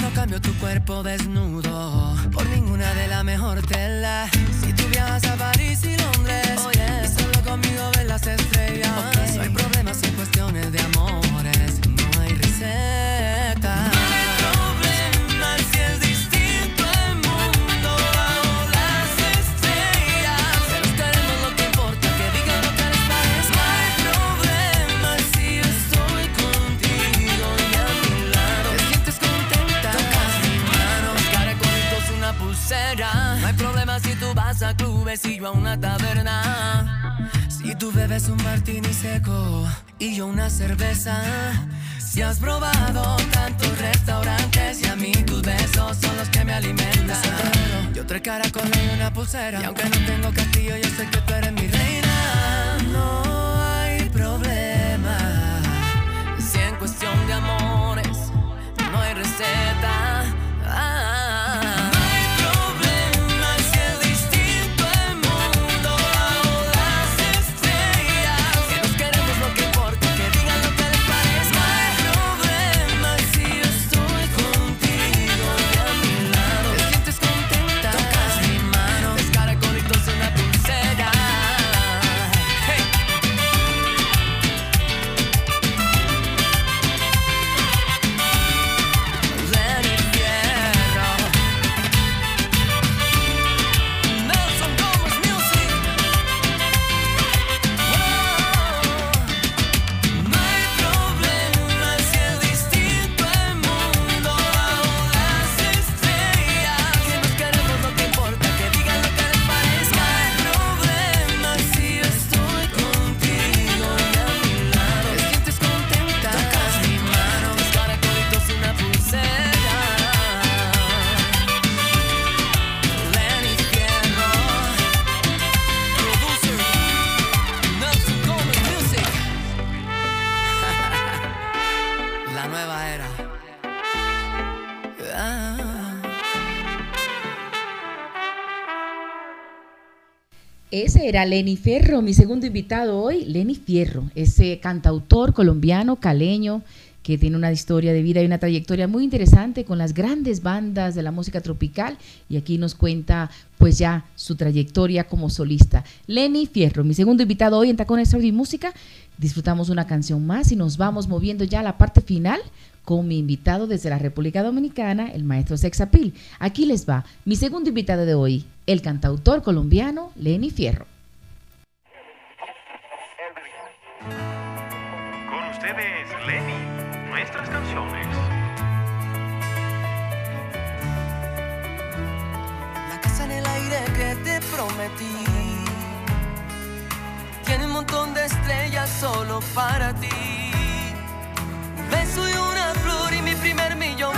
No cambio tu cuerpo desnudo por ninguna de la mejor tela. Si tú viajas a París y Londres y solo conmigo ves las estrellas, no hay problemas en cuestiones de amores, no hay receta. Yo a una taberna. Si tú bebes un martini seco y yo una cerveza. Si has probado tantos restaurantes y a mí tus besos son los que me alimentan. Yo tres caracoles y una pulsera. Y aunque no tengo castillo, yo sé que tú eres mi reina. No hay problema. Si en cuestión de amores era Lenny Fierro, mi segundo invitado hoy, Lenny Fierro, ese cantautor colombiano, caleño, que tiene una historia de vida y una trayectoria muy interesante con las grandes bandas de la música tropical y aquí nos cuenta pues ya su trayectoria como solista. Lenny Fierro, mi segundo invitado hoy en Tacones Audio y Música. Disfrutamos una canción más y nos vamos moviendo ya a la parte final con mi invitado desde la República Dominicana, el maestro Sexapil. Aquí les va mi segundo invitado de hoy, el cantautor colombiano Lenny Fierro. Ustedes, Lenny, nuestras canciones. La casa en el aire que te prometí. tiene un montón de estrellas solo para ti. Un beso y una flor y mi primer millón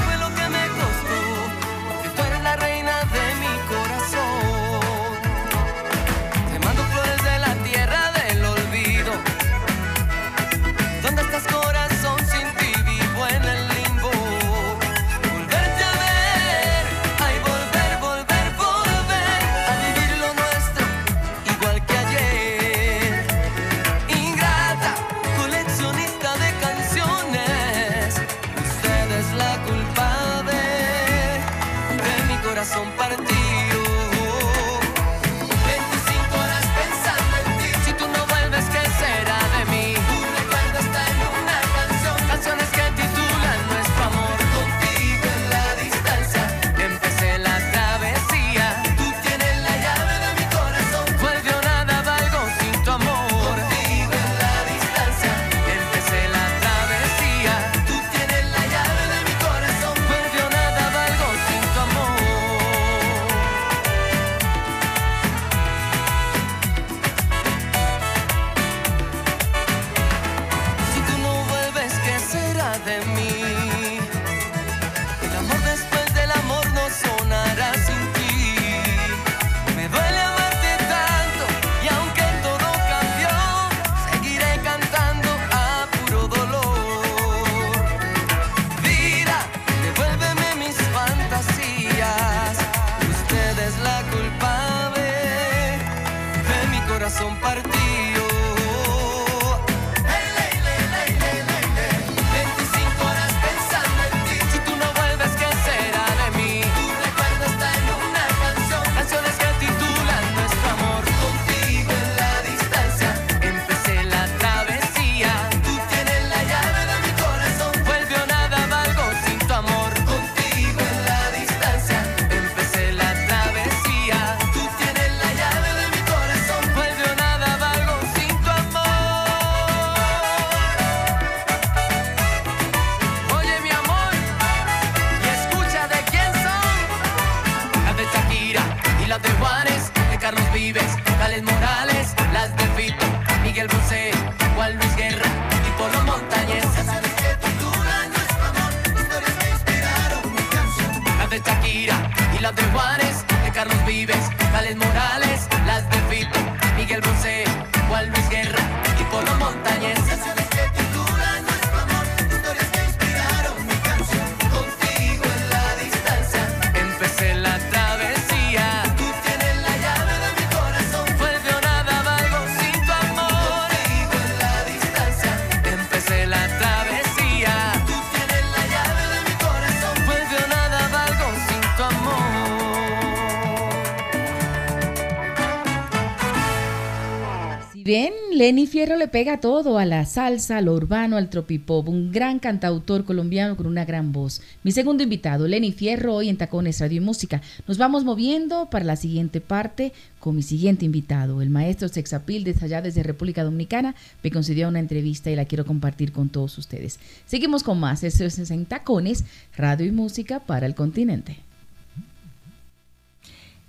ven, Lenny Fierro le pega todo a la salsa, a lo urbano, al tropipop, un gran cantautor colombiano con una gran voz. Mi segundo invitado, Lenny Fierro, hoy en Tacones Radio y Música. Nos vamos moviendo para la siguiente parte con mi siguiente invitado, el maestro Sexapil desde allá desde República Dominicana. Me concedió una entrevista y la quiero compartir con todos ustedes. Seguimos con más. Esto es en Tacones, Radio y Música para el continente.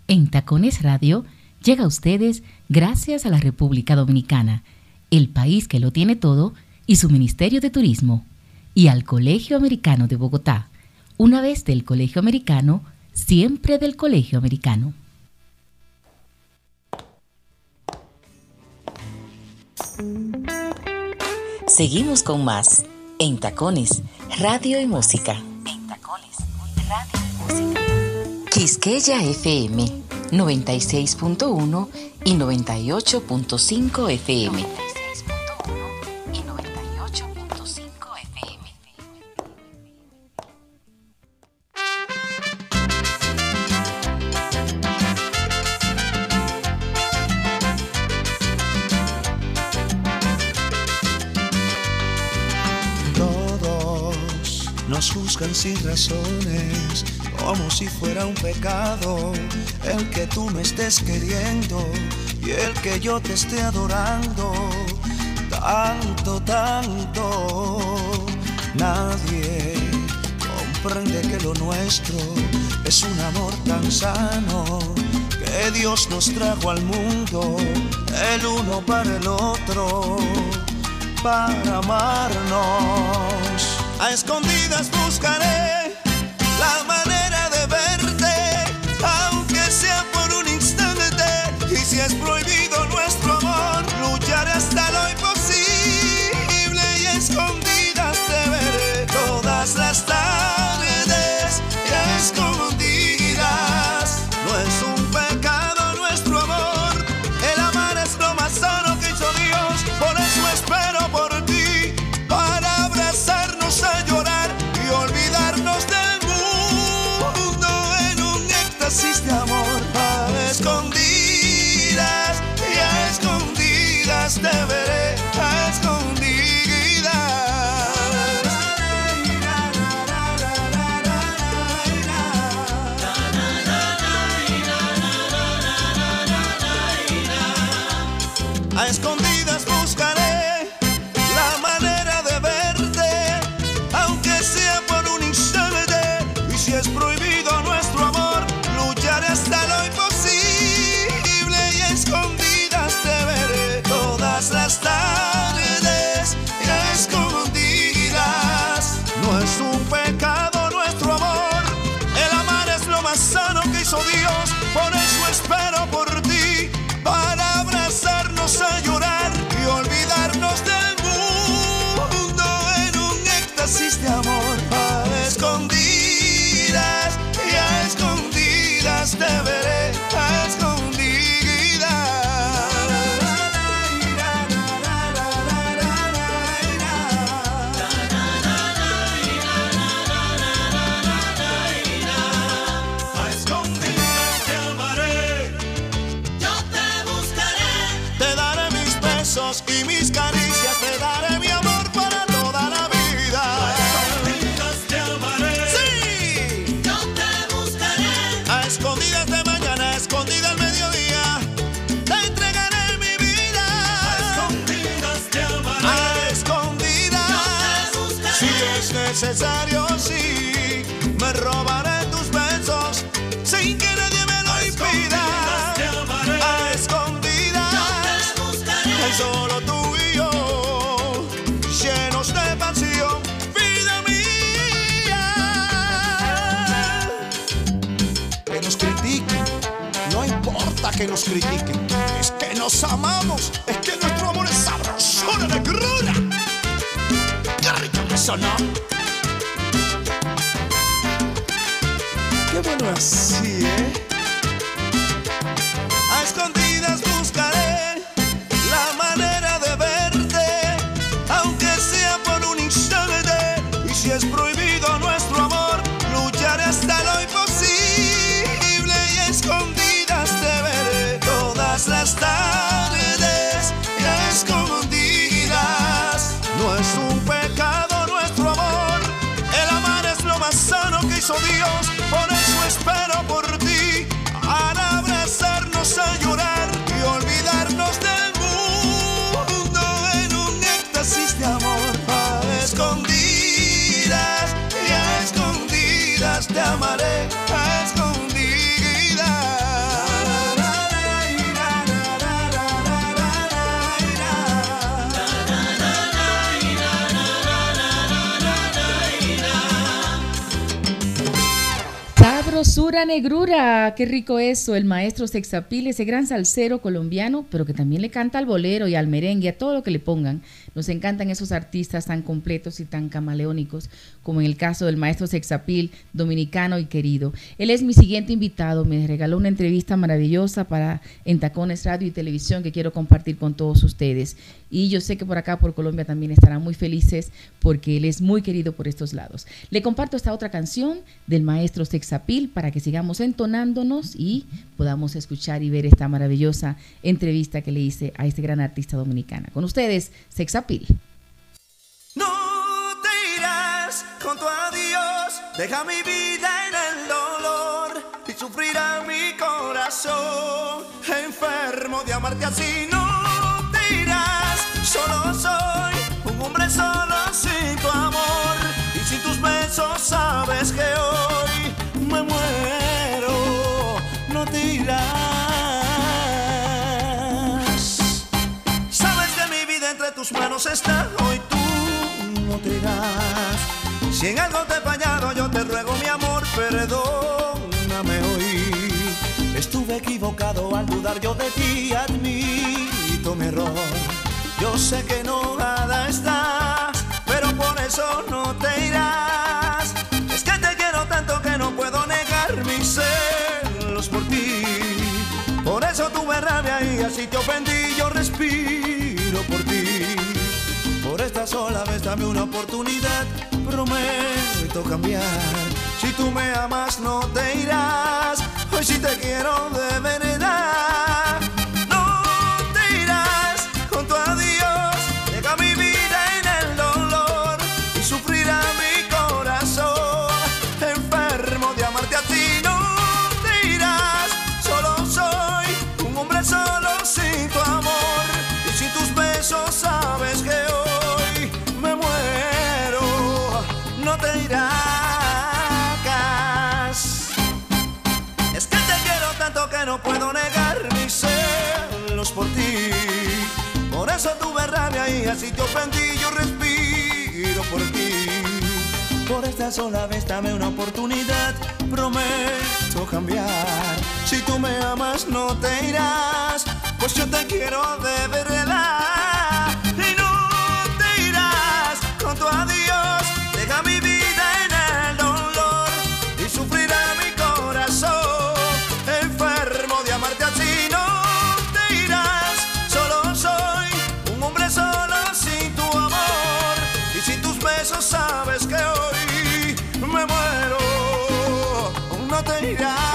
En Tacones Radio llega a ustedes gracias a la República Dominicana, el país que lo tiene todo, y su Ministerio de Turismo, y al Colegio Americano de Bogotá. Una vez del Colegio Americano, siempre del Colegio Americano. Seguimos con más en Tacones, Radio y Música. En Tacones, Radio y Música. Quisqueya FM 96.1 y 98.5 FM. y 98.5 FM. Todos nos juzgan sin razones, como si fuera un pecado el que tú me estés queriendo y el que yo te esté adorando. Tanto, tanto, nadie comprende que lo nuestro es un amor tan sano que Dios nos trajo al mundo, el uno para el otro, para amarnos. A escondidas buscaré la manera veré, que nos critiquen, es que nos amamos, es que nuestro amor es sabrosura de grura. Qué rico ¿no? Escondidas Negrura, qué rico eso, el maestro Sexapil, ese gran salsero colombiano, pero que también le canta al bolero y al merengue, a todo lo que le pongan. Nos encantan esos artistas tan completos y tan camaleónicos, como en el caso del maestro Sexapil, dominicano y querido. Él es mi siguiente invitado, me regaló una entrevista maravillosa para en Tacones Radio y Televisión que quiero compartir con todos ustedes. Y yo sé que por acá, por Colombia, también estarán muy felices porque él es muy querido por estos lados. Le comparto esta otra canción del maestro Sexapil para que sigamos entonándonos y podamos escuchar y ver esta maravillosa entrevista que le hice a este gran artista dominicana. Con ustedes, Sexapil. No te irás con tu adiós, deja mi vida en el dolor y sufrirá mi corazón, enfermo de amarte así. No te irás, solo soy un hombre solo sin tu amor y sin tus besos sabes que hoy tus manos está, hoy tú no te irás. Si en algo te he fallado, yo te ruego, mi amor, perdóname hoy. Estuve equivocado al dudar yo de ti, admito mi error. Yo sé que no nada está, pero por eso no te irás. Es que te quiero tanto que no puedo negar mis celos por ti. Por eso tuve rabia y así te ofendí, yo respiro por ti. Por esta sola vez dame una oportunidad, prometo cambiar. Si tú me amas no te irás, hoy sí te quiero de verdad. Eso tuve rabia y así te ofendí, yo respiro por ti. Por esta sola vez dame una oportunidad, prometo cambiar. Si tú me amas no te irás, pues yo te quiero de verdad. No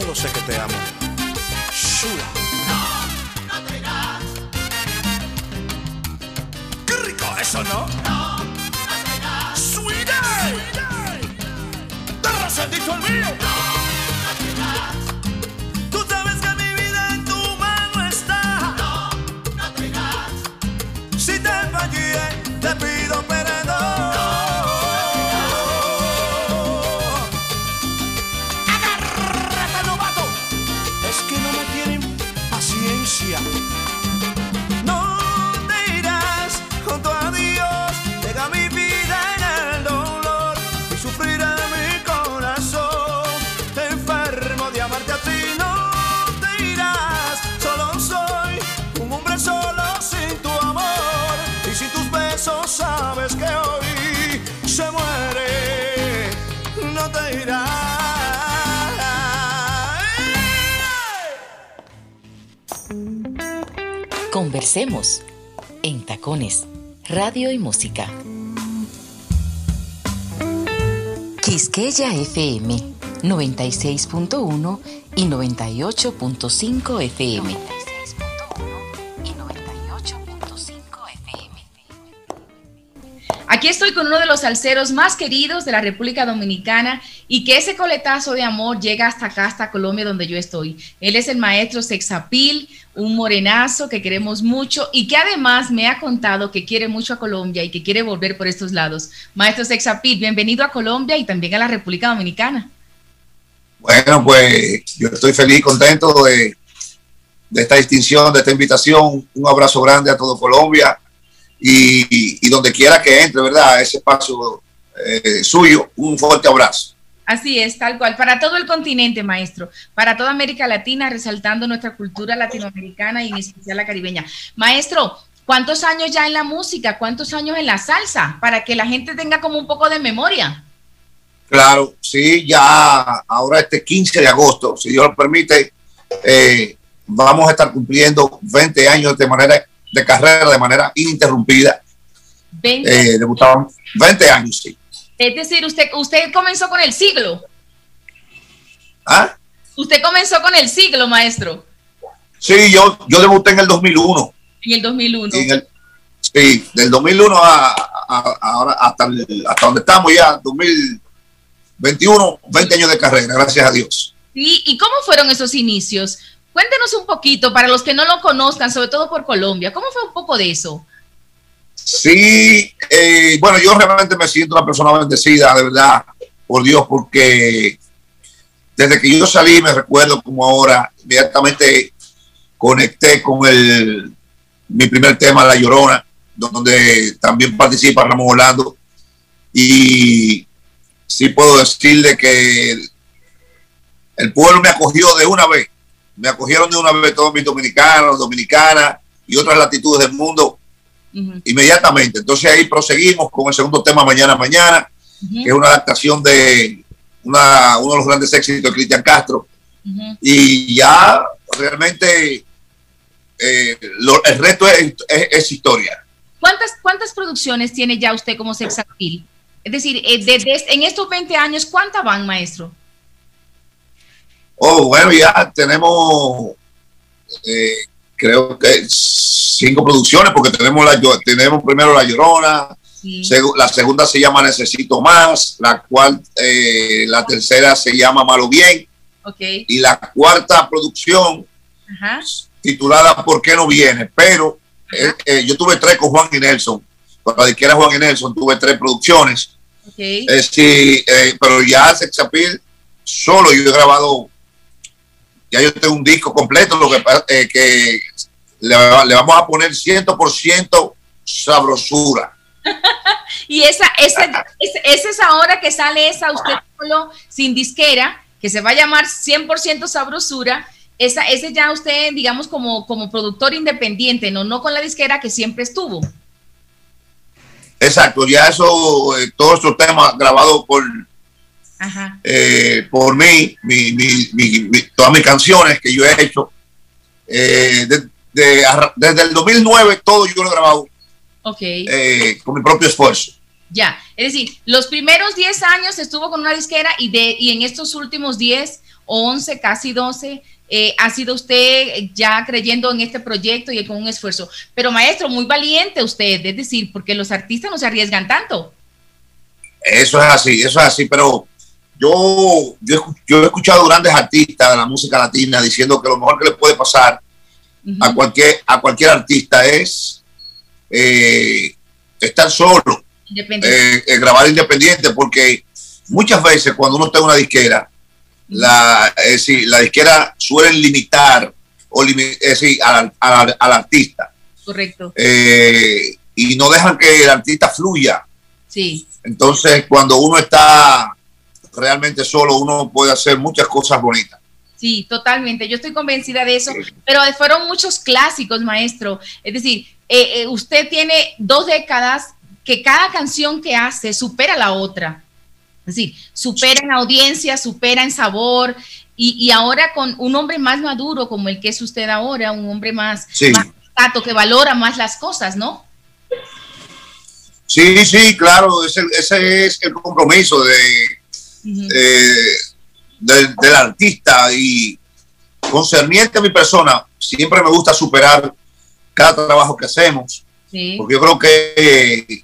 Solo sé que te amo. Radio y Música. Quisqueya FM 96.1 y 98.5 FM. Aquí estoy con uno de los salseros más queridos de la República Dominicana y que ese coletazo de amor llega hasta acá, hasta Colombia, donde yo estoy. Él es el maestro Sexapil, un morenazo que queremos mucho y que además me ha contado que quiere mucho a Colombia y que quiere volver por estos lados. Maestro Sexapil, bienvenido a Colombia y también a la República Dominicana. Bueno, pues yo estoy feliz contento de, esta distinción, de esta invitación. Un abrazo grande a todo Colombia y, donde quiera que entre, ¿verdad? Ese espacio eh, suyo, un fuerte abrazo. Así es, tal cual. Para todo el continente, maestro. Para toda América Latina, resaltando nuestra cultura latinoamericana y en especial la caribeña. Maestro, ¿cuántos años ya en la música? ¿Cuántos años en la salsa? Para que la gente tenga como un poco de memoria. Claro, sí, ya ahora este 15 de agosto, si Dios lo permite, eh, vamos a estar cumpliendo 20 años de manera de carrera de manera ininterrumpida. 20, Eh, debutamos 20 años, sí. Es decir, usted, usted comenzó con el siglo. ¿Ah? Usted comenzó con el siglo, maestro, Sí, yo, yo debuté en el 2001. en el 2001. Y en el- sí, del 2001 a, a- ahora hasta, el- hasta donde estamos ya, 2021, 20 años de carrera, gracias a Dios. Sí, ¿y cómo fueron esos inicios? Cuéntenos un poquito para los que no lo conozcan, sobre todo por Colombia. ¿Cómo fue un poco de eso? Sí, eh, bueno, yo realmente me siento una persona bendecida, de verdad, por Dios, porque desde que yo salí, me recuerdo como ahora, inmediatamente conecté con el, mi primer tema, La Llorona, donde también participa Ramón Orlando. Y sí puedo decirle que el pueblo me acogió de una vez. Me acogieron de una vez todos mis dominicanos, dominicanas y otras latitudes del mundo Inmediatamente. Entonces ahí proseguimos con el segundo tema Mañana Mañana, que es una adaptación de una, uno de los grandes éxitos de Cristian Castro. Y ya realmente eh, lo- el resto es, es- es historia. ¿Cuántas, ¿Cuántas producciones tiene ya usted como sex appeal? Es decir, eh, de- de- en estos 20 años, ¿cuántas van, maestro? Oh, bueno, ya tenemos, eh, creo que cinco producciones, porque tenemos, la, tenemos primero La Llorona, Sí. la segunda se llama Necesito Más, la cual, eh, la tercera se llama Malo Bien, y la cuarta producción Ajá. titulada ¿Por qué no viene? Pero eh, eh, yo tuve tres con Juan y Nelson. Con la disquera Juan y Nelson tuve tres producciones. Sí, eh, pero ya Sex Appeal solo yo he grabado, ya yo tengo un disco completo, lo que es que le, le vamos a poner 100% sabrosura. Y esa, esa, esa, esa es ahora que sale esa usted solo sin disquera, que se va a llamar 100% sabrosura. Esa, ese ya usted, digamos, como, como productor independiente, no, no con la disquera que siempre estuvo. Exacto, ya eso, eh, todos estos temas grabados por, Ajá. eh, por mí, mi- mi- mi- mi- todas mis canciones que yo he hecho. eh, de- de- desde el 2009 todo yo lo he grabado eh, con mi propio esfuerzo. Ya, es decir, los primeros 10 años estuvo con una disquera y, de, y en estos últimos 10 o 11, casi 12, eh, ha sido usted ya creyendo en este proyecto y con un esfuerzo. Pero maestro, muy valiente usted, es decir, porque los artistas no se arriesgan tanto. Eso es así, eso es así, pero yo, yo, he escu- yo he escuchado grandes artistas de la música latina diciendo que lo mejor que le puede pasar a cualquier, a cualquier artista es eh, estar solo, Independiente. eh, eh, grabar independiente, porque muchas veces cuando uno está en una disquera, la, es decir, la disquera suelen limitar o limi- es decir, al, al- al artista Correcto. eh, y no dejan que el artista fluya. Sí. Entonces, cuando uno está realmente solo, uno puede hacer muchas cosas bonitas. Sí, totalmente. Yo estoy convencida de eso. Pero fueron muchos clásicos, maestro. Es decir, eh, eh, usted tiene dos décadas que cada canción que hace supera la otra. Es decir, supera en audiencia, supera en sabor. Y, y ahora con un hombre más maduro como el que es usted ahora, un hombre más, Sí. más sensato, que valora más las cosas, ¿no? Sí, sí, claro, ese, ese es el compromiso de, eh, del- del artista y concerniente a mi persona, siempre me gusta superar cada trabajo que hacemos, Sí. porque yo creo que eh,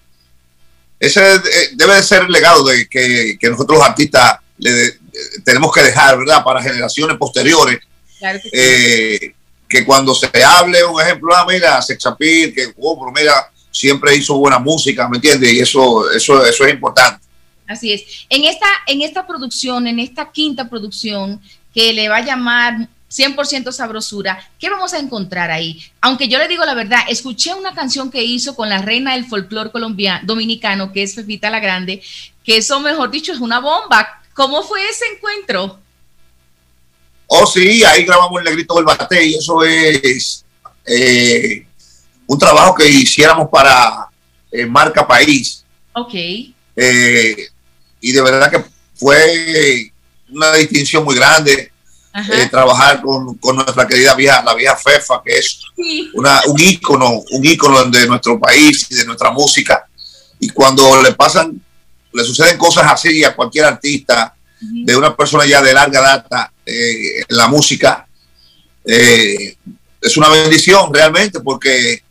ese eh, debe de ser el legado de que, que nosotros los artistas le de- eh, tenemos que dejar, ¿verdad? Para generaciones posteriores, Claro que sí. eh, que cuando se hable, un ejemplo, ah, mira, Sex Appeal, que, oh, pero mira, siempre hizo buena música, ¿me entiendes? Y eso, eso, eso es importante. Así es. En esta, en esta producción, en esta quinta producción, que le va a llamar 100% sabrosura, ¿qué vamos a encontrar ahí? Aunque yo le digo la verdad, escuché una canción que hizo con la reina del folclore colombiano, dominicano, que es Pepita la Grande, que eso, mejor dicho, es una bomba. ¿Cómo fue ese encuentro? Oh, sí, ahí grabamos el negrito del bate y eso es eh, un trabajo que hiciéramos para eh, Marca País. Ok. Eh, y de verdad que fue una distinción muy grande eh, trabajar con, con nuestra querida vieja, la vieja Fefa, que es Sí. una, un ícono, un ícono de nuestro país y de nuestra música. y cuando le pasan, le suceden cosas así a cualquier artista, de una persona ya de larga data eh, en la música, eh, es una bendición realmente porque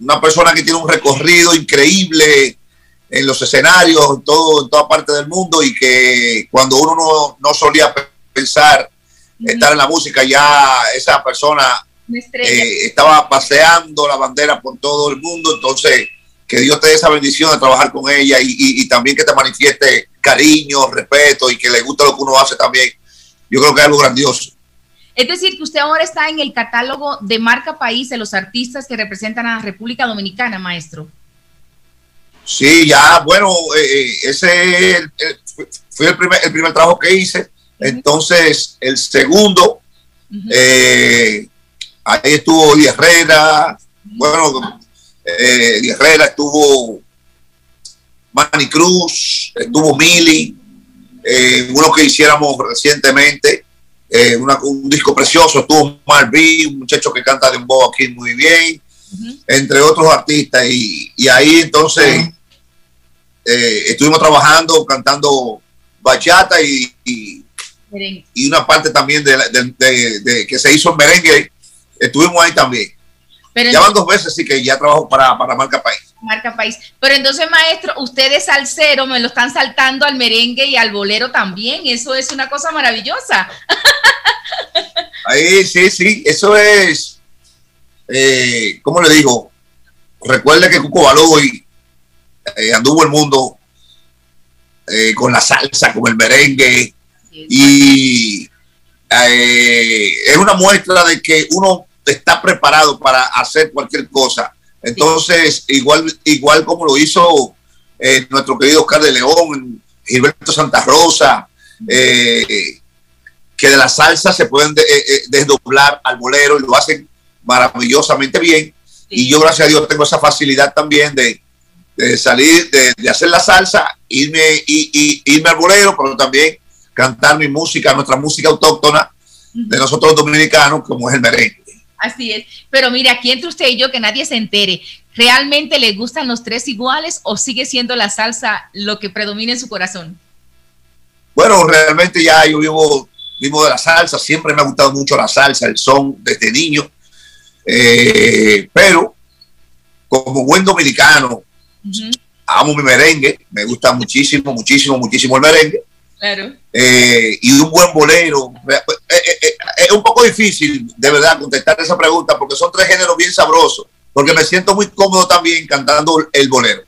una persona que tiene un recorrido increíble en los escenarios, en, todo, en toda parte del mundo y que cuando uno no, no solía pensar estar en la música, ya esa persona eh, estaba paseando la bandera por todo el mundo, entonces que Dios te dé esa bendición de trabajar con ella y, y- y también que te manifieste cariño, respeto y que le guste lo que uno hace también. Yo creo que es algo grandioso. Es decir, que usted ahora está en el catálogo de marca país de los artistas que representan a la República Dominicana, maestro. Sí, ya, bueno, eh, eh, ese el- el- fue el primer, el primer trabajo que hice. Entonces, el segundo, eh, ahí estuvo Di Herrera, bueno, eh, Di Herrera estuvo Manny Cruz, estuvo Mili, eh, uno que hiciéramos recientemente, eh, una- un disco precioso, estuvo Marvin, un muchacho que canta de un aquí muy bien, entre otros artistas, y, y ahí entonces eh, estuvimos trabajando, cantando bachata y, y- una parte también de, la- de- de- de que se hizo en merengue, estuvimos ahí también. Pero Ya van dos veces, sí que ya trabajo para, para Marca País. marca país. Pero entonces, maestro, ustedes al cero me lo están saltando al merengue y al bolero también. Eso es una cosa maravillosa. Ahí, sí, sí, eso es, eh, ¿cómo le digo? Recuerde que Cuco Baloy eh, anduvo el mundo eh, con la salsa, con el merengue, y eh, es una muestra de que uno está preparado para hacer cualquier cosa. Entonces, igual, igual como lo hizo eh, nuestro querido Oscar de León, Gilberto Santa Rosa, eh, que de la salsa se pueden de- desdoblar al bolero y lo hacen maravillosamente bien. Y yo, gracias a Dios, tengo esa facilidad también de, de salir, de, de hacer la salsa, irme, y, y- irme al bolero, pero también cantar mi música, nuestra música autóctona de nosotros los dominicanos, como es el merengue. Así es. Pero mire, aquí entre usted y yo, que nadie se entere, ¿realmente le gustan los tres iguales o sigue siendo la salsa lo que predomina en su corazón? Bueno, realmente ya yo vivo, vivo de la salsa, siempre me ha gustado mucho la salsa, el son desde niño, Eh, pero como buen dominicano, amo mi merengue, me gusta muchísimo, muchísimo, muchísimo el merengue. Claro. eh, y un buen bolero. Eh, es un poco difícil, de verdad, contestar esa pregunta porque son tres géneros bien sabrosos, porque me siento muy cómodo también cantando el bolero.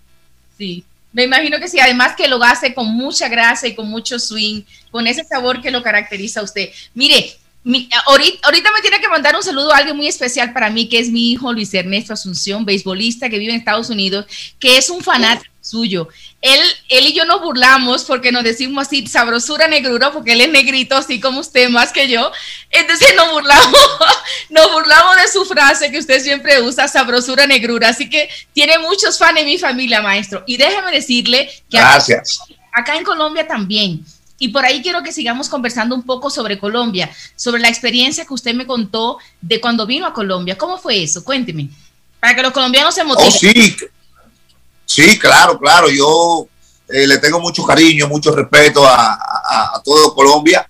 Sí. Me imagino que sí, además que lo hace con mucha grasa y con mucho swing, con ese sabor que lo caracteriza a usted. Mire, mi- ahorita, ahorita me tiene que mandar un saludo a alguien muy especial para mí, que es mi hijo Luis Ernesto Asunción, beisbolista que vive en Estados Unidos, que es un fanático suyo. Él, él y yo nos burlamos porque nos decimos así, sabrosura negrura, porque él es negrito, así como usted, más que yo. Entonces nos burlamos, nos burlamos de su frase que usted siempre usa, sabrosura negrura. Así que tiene muchos fans en mi familia, maestro. Y déjeme decirle que acá- Gracias. acá en Colombia también. Y por ahí quiero que sigamos conversando un poco sobre Colombia, sobre la experiencia que usted me contó de cuando vino a Colombia. ¿Cómo fue eso? Cuénteme. Para que los colombianos se motiven. Oh, sí, sí, claro, claro. Yo eh, le tengo mucho cariño, mucho respeto a, a- a todo Colombia.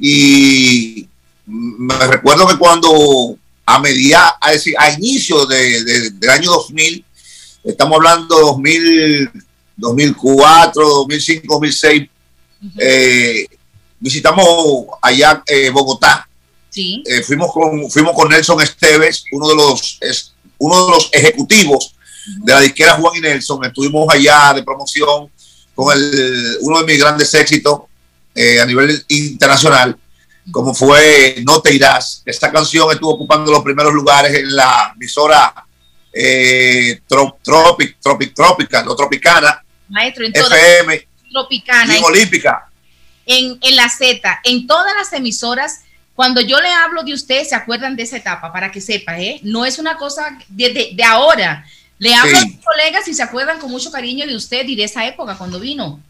Y me recuerdo que cuando a media, a decir, a inicio de- de- del año 2000, estamos hablando 2000, 2004, 2005, 2006, eh, visitamos allá eh, Bogotá. Sí. Eh, fuimos, con, fuimos con Nelson Esteves, uno de los, es, uno de los ejecutivos de la disquera Juan y Nelson. Estuvimos allá de promoción con el, uno de mis grandes éxitos eh, a nivel internacional, como fue No te irás. Esta canción estuvo ocupando los primeros lugares en la emisora eh, Tro- Tropic, Tropic, Tropical o Tropicana, Maestro, en FM Tropicana, y en Olímpica. en, en la Z, en todas las emisoras, cuando yo le hablo de usted, se acuerdan de esa etapa, para que sepa, ¿eh? No es una cosa de, de- de ahora. Le hablo Sí. a mis colegas y se acuerdan con mucho cariño de usted y de esa época cuando vino.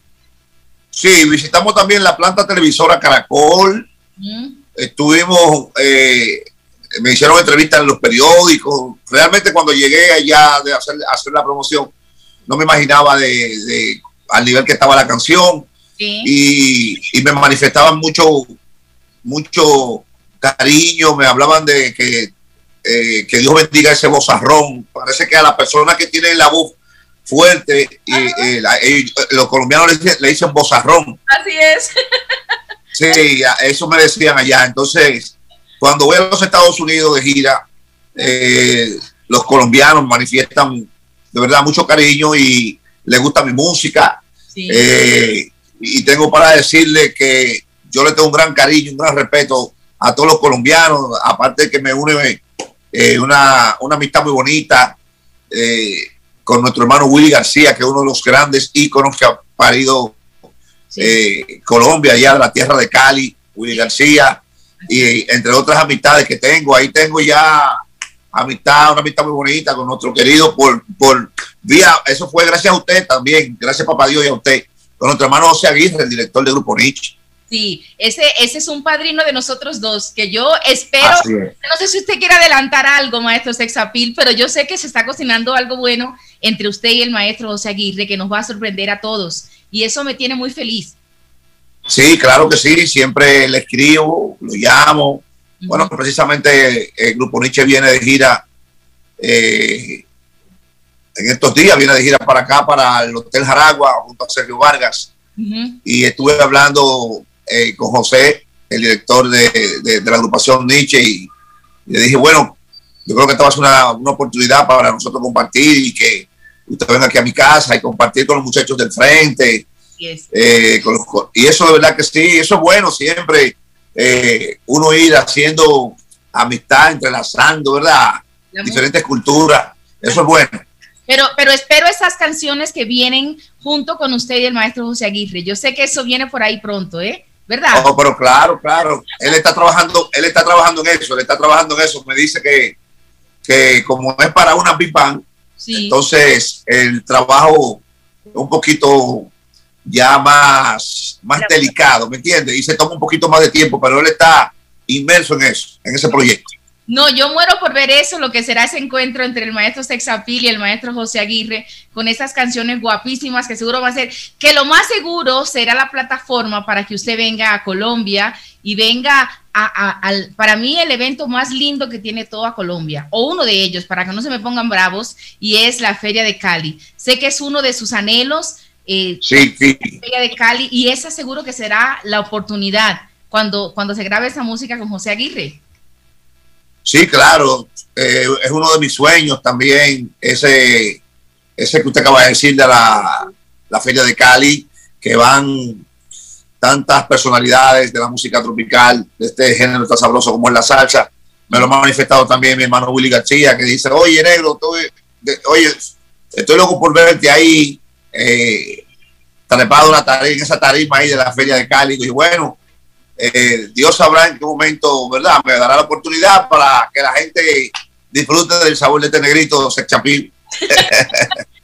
Sí, visitamos también la planta televisora Caracol. Mm. Estuvimos, eh, me hicieron entrevistas en los periódicos. Realmente cuando llegué allá de hacer, hacer la promoción, no me imaginaba de, de- al nivel que estaba la canción Sí. y, y me manifestaban mucho, mucho cariño, me hablaban de que, eh, que Dios bendiga ese bozarrón. Parece que a las personas que tienen la voz fuerte, y, eh, la- ellos- los colombianos le dicen, le dicen bozarrón. Así es. Sí, eso me decían allá. Entonces, cuando voy a los Estados Unidos de gira, eh, los colombianos manifiestan de verdad mucho cariño y les gusta mi música. Sí. Eh, y tengo para decirle que yo le tengo un gran cariño, un gran respeto a todos los colombianos, aparte de que me une eh, una, una amistad muy bonita eh, con nuestro hermano Willy García, que es uno de los grandes íconos que ha parido Colombia, allá de la tierra de Cali, Willy García, y entre otras amistades que tengo, ahí tengo ya amistad, una amistad muy bonita con nuestro querido por, por vía, eso fue gracias a usted también, gracias papá Dios y a usted, con nuestro hermano José Aguirre, el director del Grupo Nietzsche. Sí, ese, ese es un padrino de nosotros dos, que yo espero, es. no sé si usted quiere adelantar algo, maestro Sexapil, pero yo sé que se está cocinando algo bueno entre usted y el maestro José Aguirre, que nos va a sorprender a todos, y eso me tiene muy feliz. Sí, claro que sí, siempre le escribo, lo llamo. Bueno, precisamente el Grupo Nietzsche viene de gira eh, en estos días, viene de gira para acá, para el Hotel Jaragua, junto a Sergio Vargas. Y estuve hablando eh, con José, el director de, de- de la agrupación Nietzsche, y, y le dije, bueno, yo creo que esta va a ser una, una oportunidad para nosotros compartir y que usted venga aquí a mi casa y compartir con los muchachos del frente. Eh, con los co- y eso de verdad que sí, eso es bueno siempre, eh, uno ir haciendo amistad, entrelazando, ¿verdad? La Diferentes culturas, eso es bueno. Pero, pero espero esas canciones que vienen junto con usted y el maestro José Aguirre. Yo sé que eso viene por ahí pronto, ¿eh? ¿Verdad? Oh, pero claro, claro. Él está trabajando, él está trabajando en eso, él está trabajando en eso. Me dice que, que como es para una band, Sí. entonces el trabajo un poquito ya más, más delicado, ¿me entiendes? Y se toma un poquito más de tiempo, pero él está inmerso en eso, en ese proyecto. No, yo muero por ver eso, lo que será ese encuentro entre el maestro Sexapil y el maestro José Aguirre con esas canciones guapísimas que seguro va a ser, que lo más seguro será la plataforma para que usted venga a Colombia y venga a, a- al, para mí el evento más lindo que tiene toda Colombia, o uno de ellos, para que no se me pongan bravos, y es la Feria de Cali. Sé que es uno de sus anhelos. Eh, Sí, sí. de Cali, y esa seguro que será la oportunidad cuando, cuando se grabe esa música con José Aguirre. Sí, claro. eh, es uno de mis sueños también, ese, ese que usted acaba de decir de la, la Feria de Cali, que van tantas personalidades de la música tropical, de este género tan sabroso como es la salsa. Me lo ha manifestado también mi hermano Willy García, que dice, oye, negro, estoy, de- oye, estoy loco por verte ahí, eh, trepado en, la tarima, en esa tarima ahí de la Feria de Cali. Y bueno, eh, Dios sabrá en qué momento, ¿verdad? Me dará la oportunidad para que la gente disfrute del sabor de este negrito sexapil.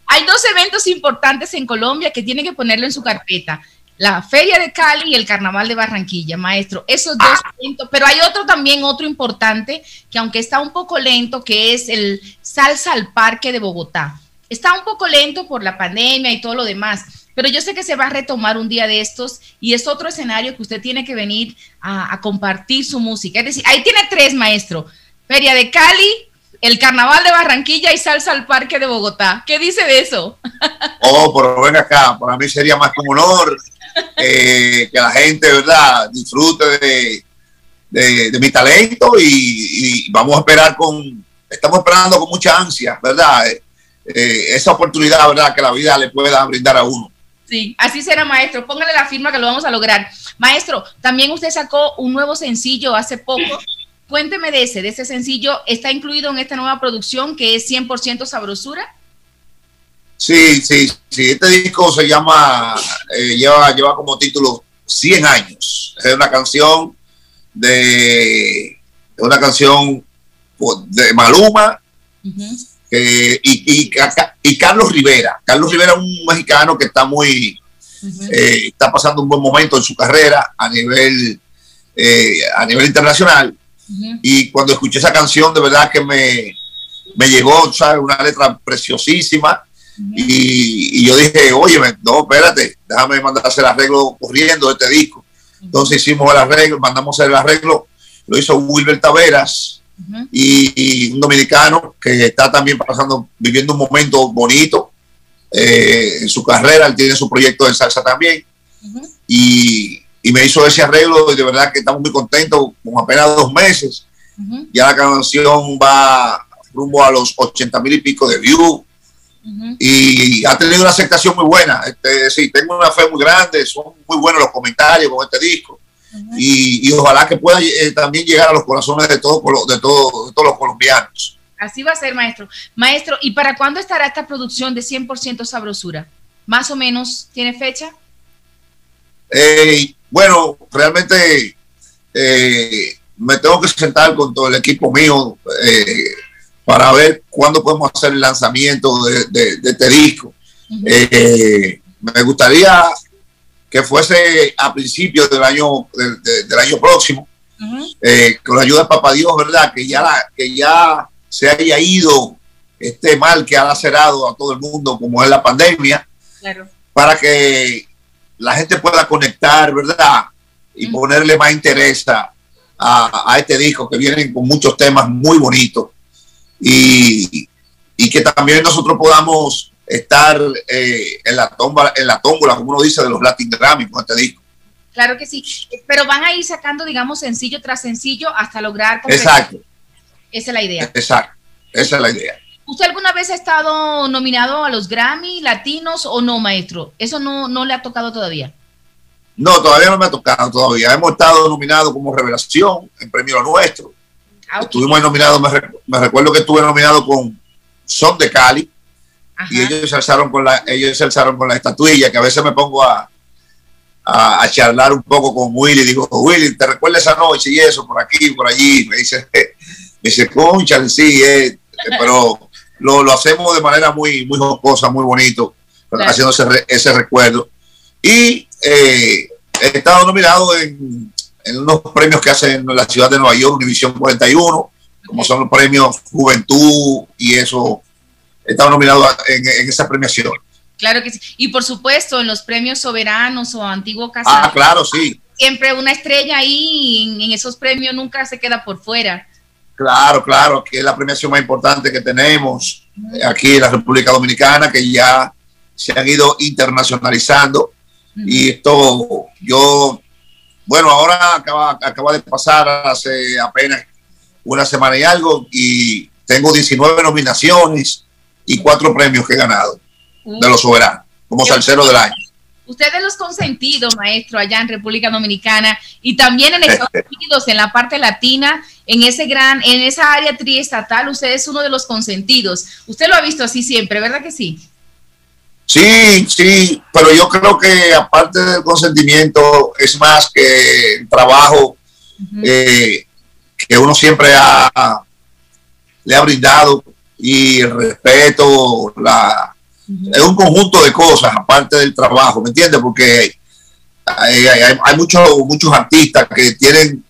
Hay dos eventos importantes en Colombia que tienen que ponerlo en su carpeta. La Feria de Cali y el Carnaval de Barranquilla, maestro. Esos dos eventos. Pero hay otro también, otro importante, que aunque está un poco lento, que es el Salsa al Parque de Bogotá. Está un poco lento por la pandemia y todo lo demás, pero yo sé que se va a retomar un día de estos y es otro escenario que usted tiene que venir a, compartir su música. Es decir, ahí tiene tres, maestro. Feria de Cali, el Carnaval de Barranquilla y Salsa al Parque de Bogotá. ¿Qué dice de eso? Oh, pero ven acá, para mí sería más que un honor eh, que la gente, ¿verdad?, disfrute de, de- mi talento y, vamos a esperar con, estamos esperando con mucha ansia, ¿verdad? Eh, esa oportunidad, ¿verdad?, que la vida le pueda brindar a uno. Sí, así será, maestro. Póngale la firma que lo vamos a lograr. Maestro, también usted sacó un nuevo sencillo hace poco. Cuénteme de ese, de ese sencillo. ¿Está incluido en esta nueva producción que es 100% sabrosura? Sí, sí, sí. Este disco se llama, eh, lleva, lleva como título 100 años. Es una canción de, una canción pues, de Maluma que- y, y, Ca- y Carlos Rivera. Carlos Rivera es un mexicano que está muy, eh, está pasando un buen momento en su carrera a nivel, eh, a nivel internacional. Y cuando escuché esa canción, de verdad que me, me llegó, ¿sabes? Una letra preciosísima. y, y yo dije, oye, no, espérate, déjame mandar a hacer arreglo corriendo de este disco. Entonces hicimos el arreglo, mandamos el arreglo, lo hizo Wilber Taveras y, y un dominicano que está también pasando, viviendo un momento bonito eh, en su carrera, él tiene su proyecto de salsa también. Y, y me hizo ese arreglo y de verdad que estamos muy contentos, con apenas dos meses, ya la canción va rumbo a los 80 mil y pico de views. Y ha tenido una aceptación muy buena. Este, sí, tengo una fe muy grande, son muy buenos los comentarios con este disco. Y, y ojalá que pueda eh, también llegar a los corazones de, todo, de, todo- de todos los colombianos. Así va a ser, maestro. Maestro, ¿y para cuándo estará esta producción de 100% sabrosura? Más o menos, ¿tiene fecha? Eh, bueno, realmente eh, me tengo que sentar con todo el equipo mío eh, para ver cuándo podemos hacer el lanzamiento de, de- de este disco. Eh, me gustaría que fuese a principios del año, del- de- del año próximo, eh, con la ayuda de Papá Dios, ¿verdad? Que ya, la- que ya se haya ido este mal que ha lacerado a todo el mundo, como es la pandemia, Claro. para que la gente pueda conectar, ¿verdad? Y ponerle más interés a, a- a este disco que vienen con muchos temas muy bonitos y, y que también nosotros podamos estar eh, en la tomba, en la tómbola, como uno dice, de los Latin Grammy con este disco. Claro que sí. Pero van a ir sacando, digamos, sencillo tras sencillo hasta lograr. completar- Exacto, Esa es la idea. exacto. Esa es la idea. ¿Usted alguna vez ha estado nominado a los Grammy latinos o no, maestro? Eso no, no le ha tocado todavía. No, todavía no me ha tocado todavía. Hemos estado nominados como Revelación en Premio Nuestro. Ah, ok. Estuvimos nominados, me recuerdo que estuve nominado con Son de Cali y ellos se alzaron con la, ellos alzaron con la estatuilla, que a veces me pongo a, a, a charlar un poco con Willy. Digo, Willy, ¿te recuerdas esa noche y eso por aquí, por allí? Me dice, me dice, concha, sí, eh", pero lo, lo hacemos de manera muy, muy jocosa, muy bonito, Claro. haciendo ese, ese recuerdo. Y eh, he estado nominado en, en unos premios que hacen en la ciudad de Nueva York, Univisión 41, como son los premios Juventud y eso. He estado nominado en, en esa premiación. Claro que sí. Y por supuesto, en los premios soberanos o antiguo casado, Ah, claro, sí. siempre una estrella ahí en, esos premios nunca se queda por fuera. Claro, claro, que es la premiación más importante que tenemos aquí en la República Dominicana, que ya se han ido internacionalizando. Y esto, yo, bueno, ahora acaba, acaba de pasar hace apenas una semana y algo, y tengo 19 nominaciones y cuatro premios que he ganado de los soberanos, como salsero del año. Usted es los consentidos, maestro, allá en República Dominicana y también en Estados Unidos, en la parte latina, en ese gran, en esa área triestatal, usted es uno de los consentidos. Usted lo ha visto así siempre, ¿verdad que sí? Sí, sí, pero yo creo que aparte del consentimiento es más que el trabajo eh, que uno siempre ha, le ha brindado y el respeto, la, es un conjunto de cosas aparte del trabajo, ¿me entiendes? Porque hay, hay- hay muchos, muchos artistas que tienen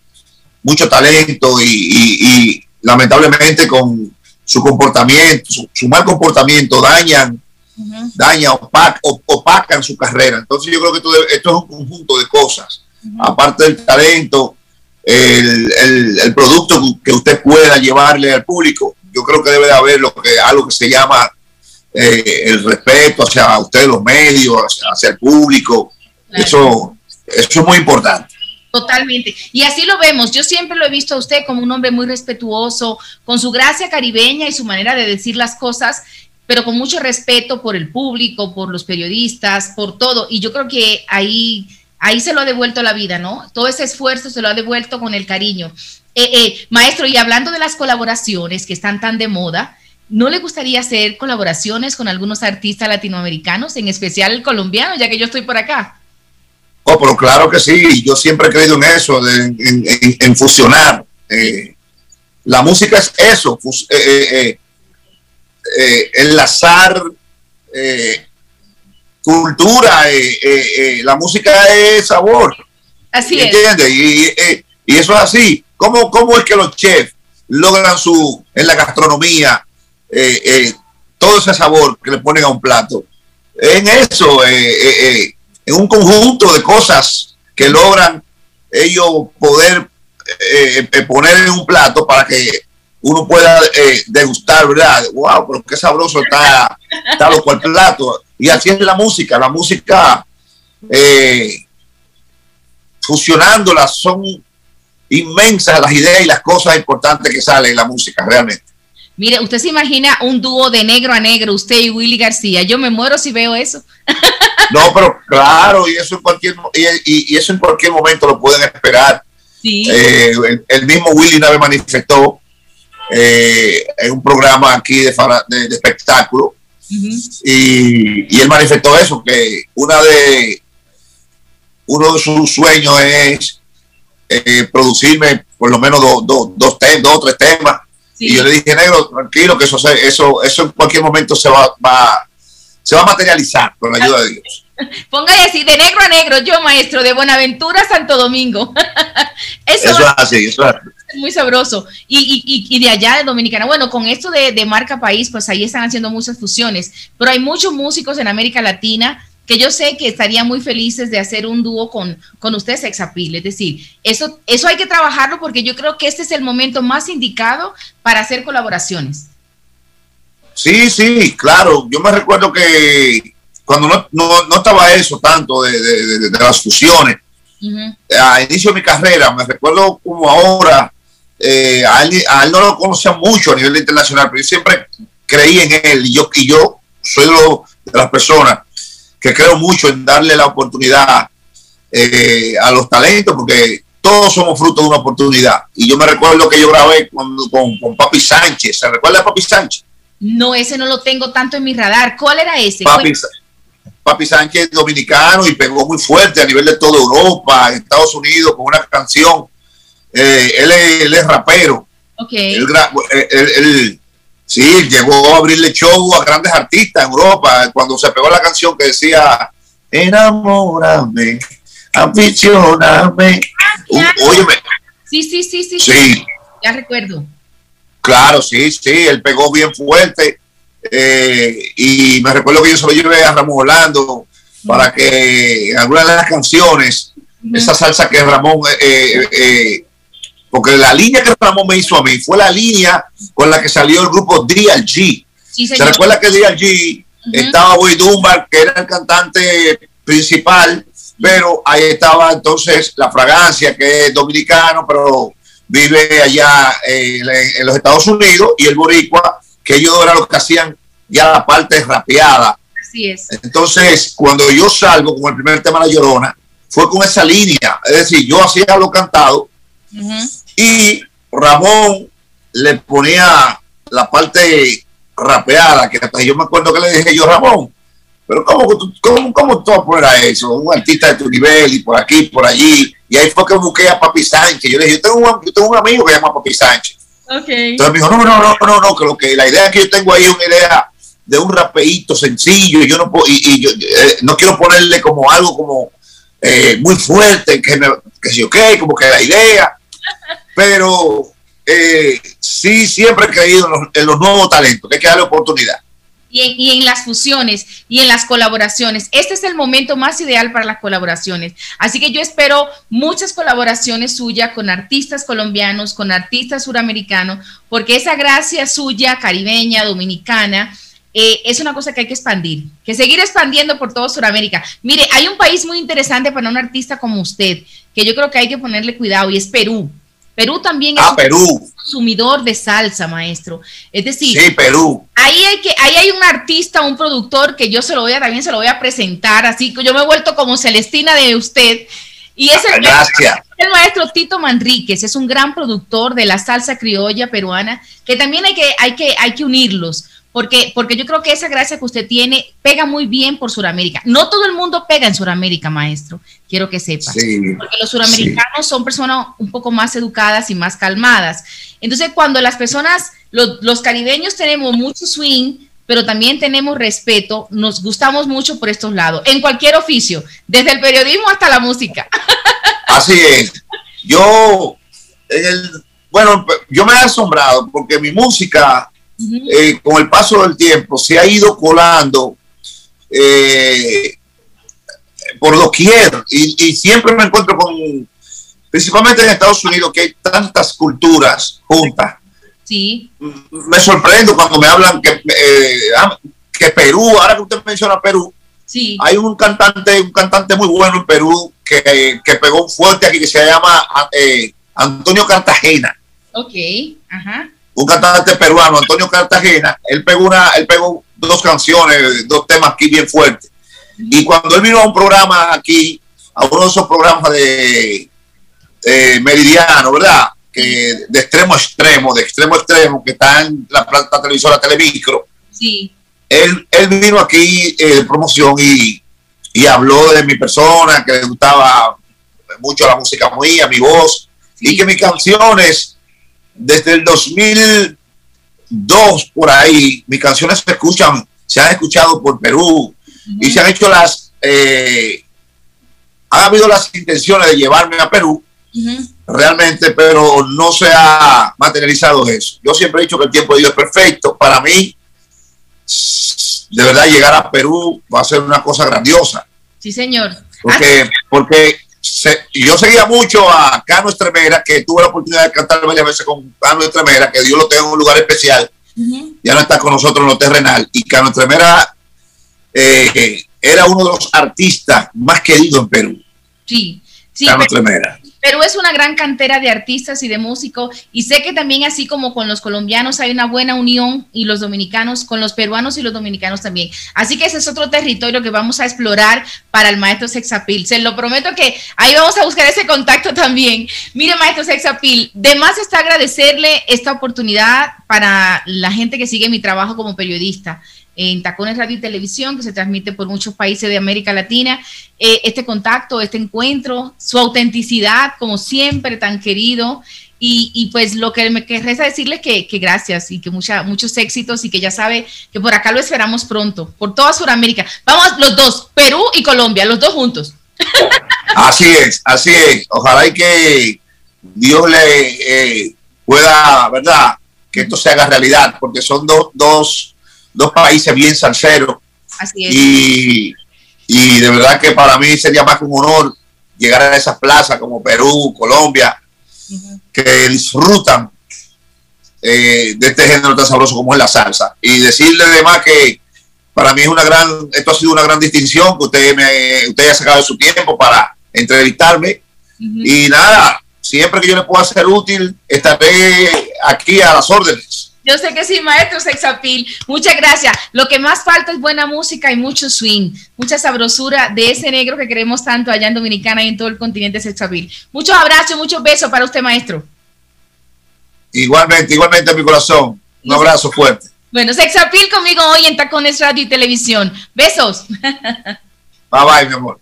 mucho talento y, y- y lamentablemente con su comportamiento, su, su mal comportamiento dañan daña, opac- op- opacan su carrera. Entonces yo creo que esto, es un conjunto de cosas. Aparte del talento, el, el- el producto que usted pueda llevarle al público, yo creo que debe de haber lo que, algo que se llama eh, el respeto hacia usted, los medios, hacia, hacia el público. Eso, eso es muy importante. Totalmente. Y así lo vemos. Yo siempre lo he visto a usted como un hombre muy respetuoso, con su gracia caribeña y su manera de decir las cosas, pero con mucho respeto por el público, por los periodistas, por todo. Y yo creo que ahí, ahí se lo ha devuelto la vida, ¿no? Todo ese esfuerzo se lo ha devuelto con el cariño. Eh, eh, maestro, y hablando de las colaboraciones que están tan de moda, ¿no le gustaría hacer colaboraciones con algunos artistas latinoamericanos, en especial el colombiano, ya que yo estoy por acá? Oh, pero claro que sí, yo siempre he creído en eso, de- en, en- en fusionar. Eh, la música es eso, fus- eh, eh, eh, eh, enlazar cultura, la música es sabor. Así es. ¿Entiendes? Y, y eso es así. ¿Cómo, ¿Cómo es que los chefs logran su, en la gastronomía, eh, eh, todo ese sabor que le ponen a un plato. En eso, eh, en un conjunto de cosas que logran ellos poder poner en un plato para que uno pueda degustar, ¿verdad? ¡Wow! Pero qué sabroso está, está loco el plato. Y así es la música. La música, fusionándolas, son inmensas las ideas y las cosas importantes que salen en la música, realmente. Mire, usted se imagina un dúo de negro a negro, usted y Willy García. Yo me muero si veo eso. No, pero claro, y eso en cualquier, y, y- eso en cualquier momento lo pueden esperar. Sí. Eh, el, el mismo Willy una vez manifestó eh, en un programa aquí de, fara- de- de espectáculo y, y él manifestó eso, que una de uno de sus sueños es eh, producirme por lo menos do- do- dos, tem- dos o tres temas. Sí. Y yo le dije, negro, tranquilo, que eso, se- eso, eso en cualquier momento se va, va- se va a materializar con la ayuda de Dios. Póngale así, de negro a negro, yo maestro, de Buenaventura a Santo Domingo. eso, es así, eso es así. a ser muy sabroso. Y, y- y- y de allá de Dominicana, bueno, con esto de, de marca país, pues ahí están haciendo muchas fusiones, pero hay muchos músicos en América Latina que yo sé que estarían muy felices de hacer un dúo con, con ustedes, Sexapil. Es decir, eso, eso hay que trabajarlo porque yo creo que este es el momento más indicado para hacer colaboraciones. Sí, sí, claro. Yo me recuerdo que cuando no, no, no estaba eso tanto de, de- de- de las fusiones, Ujú. a inicio de mi carrera, me recuerdo como ahora, eh, a, él, a él no lo conocía mucho a nivel internacional, pero yo siempre creí en él y yo, y yo soy lo- de las personas que creo mucho en darle la oportunidad eh, a los talentos, porque todos somos fruto de una oportunidad. Y yo me recuerdo que yo grabé con, con, con Papi Sánchez, ¿se recuerda de Papi Sánchez? No, ese no lo tengo tanto en mi radar. ¿Cuál era ese? Papi, Papi Sánchez dominicano y pegó muy fuerte a nivel de toda Europa, en Estados Unidos, con una canción. Eh, él, es, él es rapero. Gra- él- él- él- sí, llegó a abrirle show a grandes artistas en Europa cuando se pegó la canción que decía Enamórame, aficioname. Un- óyeme, Sí, sí, sí, sí, sí, Ya recuerdo. Claro, sí, sí, él pegó bien fuerte. eh, y me recuerdo que yo se lo llevé a Ramón Orlando para que en alguna de las canciones, esa salsa que Ramón, eh, eh, eh, porque la línea que Ramón me hizo a mí fue la línea con la que salió el grupo DLG. Sí, ¿Se recuerda que DLG estaba Boy Dunbar, que era el cantante principal, pero ahí estaba entonces la fragancia, que es dominicano, pero vive allá eh, en, en los Estados Unidos, y el boricua, que ellos eran los que hacían ya la parte rapeada. Así es. Entonces, cuando yo salgo con el primer tema La Llorona, fue con esa línea, es decir, yo hacía lo cantado Ujú. Y Ramón le ponía la parte rapeada, que hasta yo me acuerdo que le dije yo, Ramón, pero ¿cómo, cómo, cómo tú vas a poner a eso? Un artista de tu nivel y por aquí, por allí. Y ahí fue que busqué a Papi Sánchez. Yo le dije, yo tengo un, yo tengo un amigo que se llama Papi Sánchez. Ok. Entonces me dijo, no, no, no, no, no, que lo que la idea que yo tengo ahí es una idea de un rapeíto sencillo y yo no puedo, y, y yo eh, no quiero ponerle como algo como eh, muy fuerte, que, me, que sí, ok, como que la idea, pero eh, sí siempre he creído en los, nuevos talentos, que hay que darle oportunidad. Y en, y en las fusiones y en las colaboraciones. Este es el momento más ideal para las colaboraciones. Así que yo espero muchas colaboraciones suyas con artistas colombianos, con artistas suramericanos, porque esa gracia suya, caribeña, dominicana, eh, es una cosa que hay que expandir, que seguir expandiendo por todo Sudamérica. Mire, hay un país muy interesante para un artista como usted, que yo creo que hay que ponerle cuidado, y es Perú. Perú también es Ah, un consumidor de salsa, maestro. Es decir, sí, Perú. ahí hay que ahí hay un artista un productor que yo se lo voy a también se lo voy a presentar así que yo me he vuelto como Celestina de usted y es el, Gracias. el maestro Tito Manríquez es un gran productor de la salsa criolla peruana que también hay que hay que hay que unirlos porque porque yo creo que esa gracia que usted tiene pega muy bien por Sudamérica no todo el mundo pega en Sudamérica maestro quiero que sepa Sí. porque los suramericanos son personas un poco más educadas y más calmadas. Entonces, cuando las personas, los, los caribeños tenemos mucho swing, pero también tenemos respeto, nos gustamos mucho por estos lados, en cualquier oficio, desde el periodismo hasta la música. Así es. Yo, el, bueno, yo me he asombrado porque mi música eh, con el paso del tiempo se ha ido colando eh, por doquier y, y siempre me encuentro con, principalmente en Estados Unidos, que hay tantas culturas juntas. Sí. Me sorprendo cuando me hablan que, eh, ah, que Perú, ahora que usted menciona Perú, Sí. hay un cantante, un cantante muy bueno en Perú que, que pegó un fuerte aquí que se llama eh, Antonio Cartagena, Ok. Ajá. Un cantante peruano, Antonio Cartagena. Él pegó una, él pegó dos canciones, dos temas aquí bien fuertes. Y cuando él vino a un programa aquí, a uno de esos programas de eh, Meridiano, ¿verdad? Que de extremo a extremo, de extremo a extremo, que está en la planta televisora Televicro. Sí. él, él vino aquí eh, de promoción y, y habló de mi persona, que le gustaba mucho la música mía, mi voz, y que mis canciones, desde el 2002 por ahí, mis canciones se escuchan, se han escuchado por Perú y se han hecho las, eh, ha habido las intenciones de llevarme a Perú realmente, pero no se ha materializado eso. Yo siempre he dicho que el tiempo de Dios es perfecto. Para mí, de verdad, llegar a Perú va a ser una cosa grandiosa. Sí, señor. Porque, porque se- yo seguía mucho a Cano Estremera, que tuve la oportunidad de cantar varias veces con Cano Estremera, que Dios lo tenga en un lugar especial. Ya no está con nosotros en lo terrenal. Y Cano Estremera eh, era uno de los artistas más queridos en Perú. Sí. Sí, Cano Estremera. Perú es una gran cantera de artistas y de músicos y sé que también así como con los colombianos hay una buena unión y los dominicanos con los peruanos y los dominicanos también. Así que ese es otro territorio que vamos a explorar para el maestro Sexapil. Se lo prometo que ahí vamos a buscar ese contacto también. Mire, maestro Sexapil, de más está agradecerle esta oportunidad para la gente que sigue mi trabajo como periodista en Tacones Radio y Televisión, que se transmite por muchos países de América Latina. Eh, este contacto, este encuentro, su autenticidad, como siempre, tan querido. Y, y pues lo que me que resta decirles que, que gracias y que mucha, muchos éxitos y que ya sabe que por acá lo esperamos pronto, por toda Sudamérica. Vamos los dos, Perú y Colombia, los dos juntos. Así es, así es. Ojalá y que Dios le eh, pueda, ¿verdad? Que esto se haga realidad, porque son dos, dos, dos países bien salseros Así es. y, y de verdad que para mí sería más que un honor llegar a esas plazas como Perú, Colombia, que disfrutan eh, de este género tan sabroso como es la salsa. Y decirle además que para mí es una gran, esto ha sido una gran distinción que usted me, usted haya sacado de su tiempo para entrevistarme. Y nada, siempre que yo le pueda ser útil, estaré aquí a las órdenes. Yo sé que sí, maestro Sexapil. Muchas gracias. Lo que más falta es buena música y mucho swing, mucha sabrosura de ese negro que queremos tanto allá en Dominicana y en todo el continente Sexapil. Muchos abrazos, muchos besos para usted, maestro. Igualmente, igualmente a mi corazón. Un abrazo fuerte. Bueno, Sexapil conmigo hoy en Tacones Radio y Televisión. Besos. Bye bye, mi amor.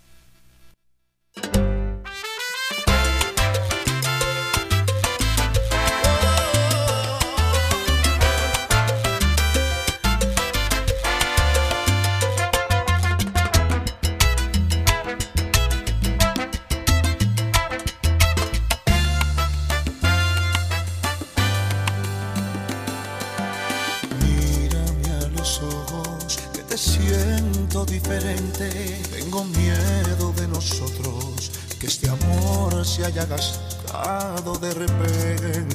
Gastado de repente.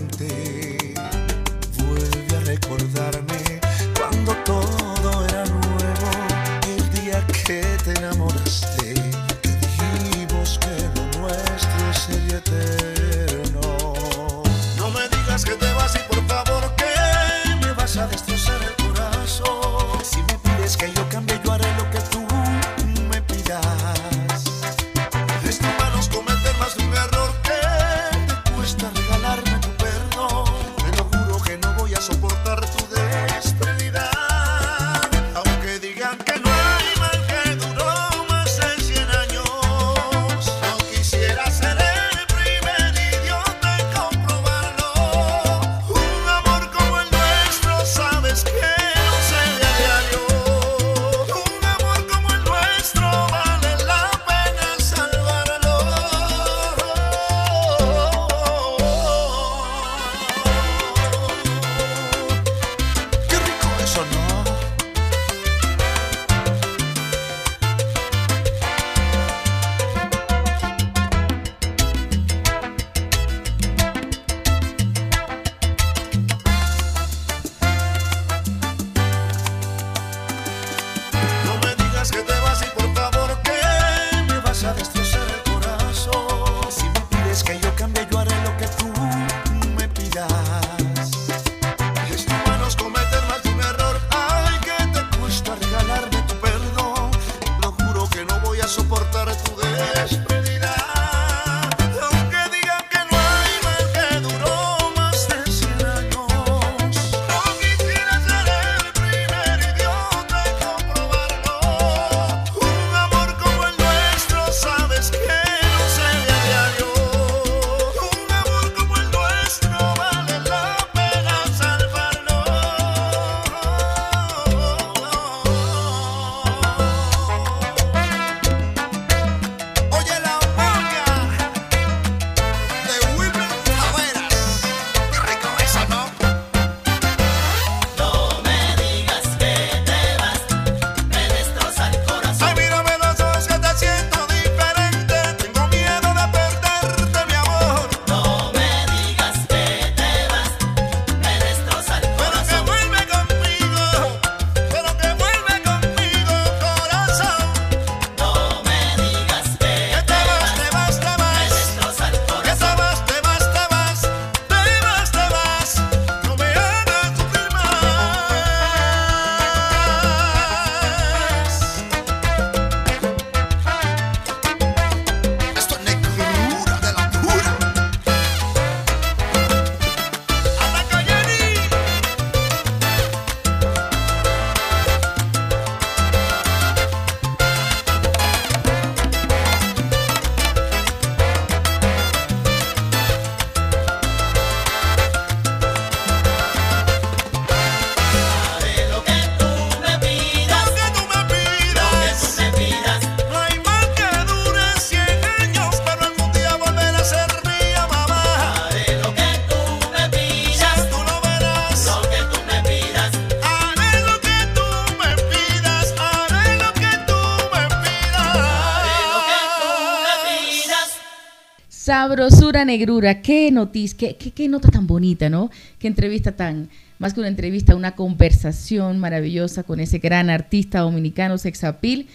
Sabrosura Negrura, qué noticia, qué, qué, qué nota tan bonita, ¿no? Qué entrevista tan, más que una entrevista, una conversación maravillosa con ese gran artista dominicano, Sexapil.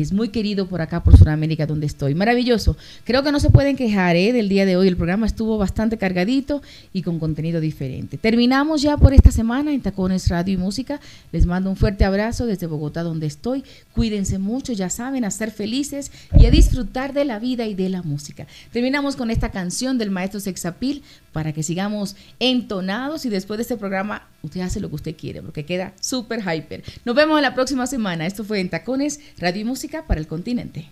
Es muy querido por acá, por Sudamérica, donde estoy. Maravilloso. Creo que no se pueden quejar ¿eh? del día de hoy. El programa estuvo bastante cargadito y con contenido diferente. Terminamos ya por esta semana en Tacones Radio y Música. Les mando un fuerte abrazo desde Bogotá, donde estoy. Cuídense mucho, ya saben, a ser felices y a disfrutar de la vida y de la música. Terminamos con esta canción del maestro Sexapil para que sigamos entonados y después de este programa usted hace lo que usted quiere porque queda súper hyper. Nos vemos la próxima semana. Esto fue en Tacones Radio y Música para el continente.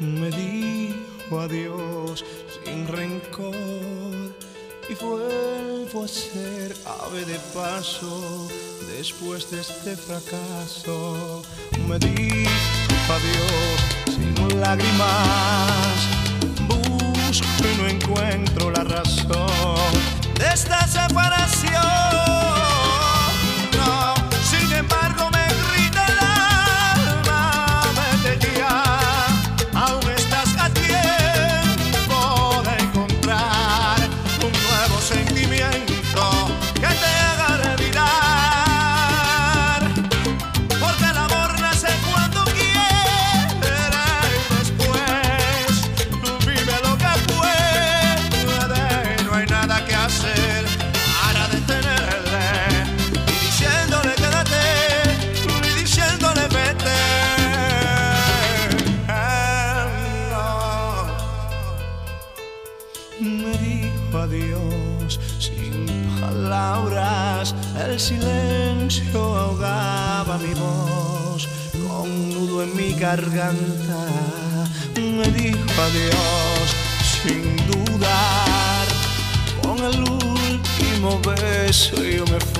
Me dijo adiós sin rencor y vuelvo a ser ave de paso después de este fracaso. Me dijo adiós sin lágrimas, busco y no encuentro la razón de esta separación. Garganta. Me dijo adiós sin dudar. Con el último beso yo me fui.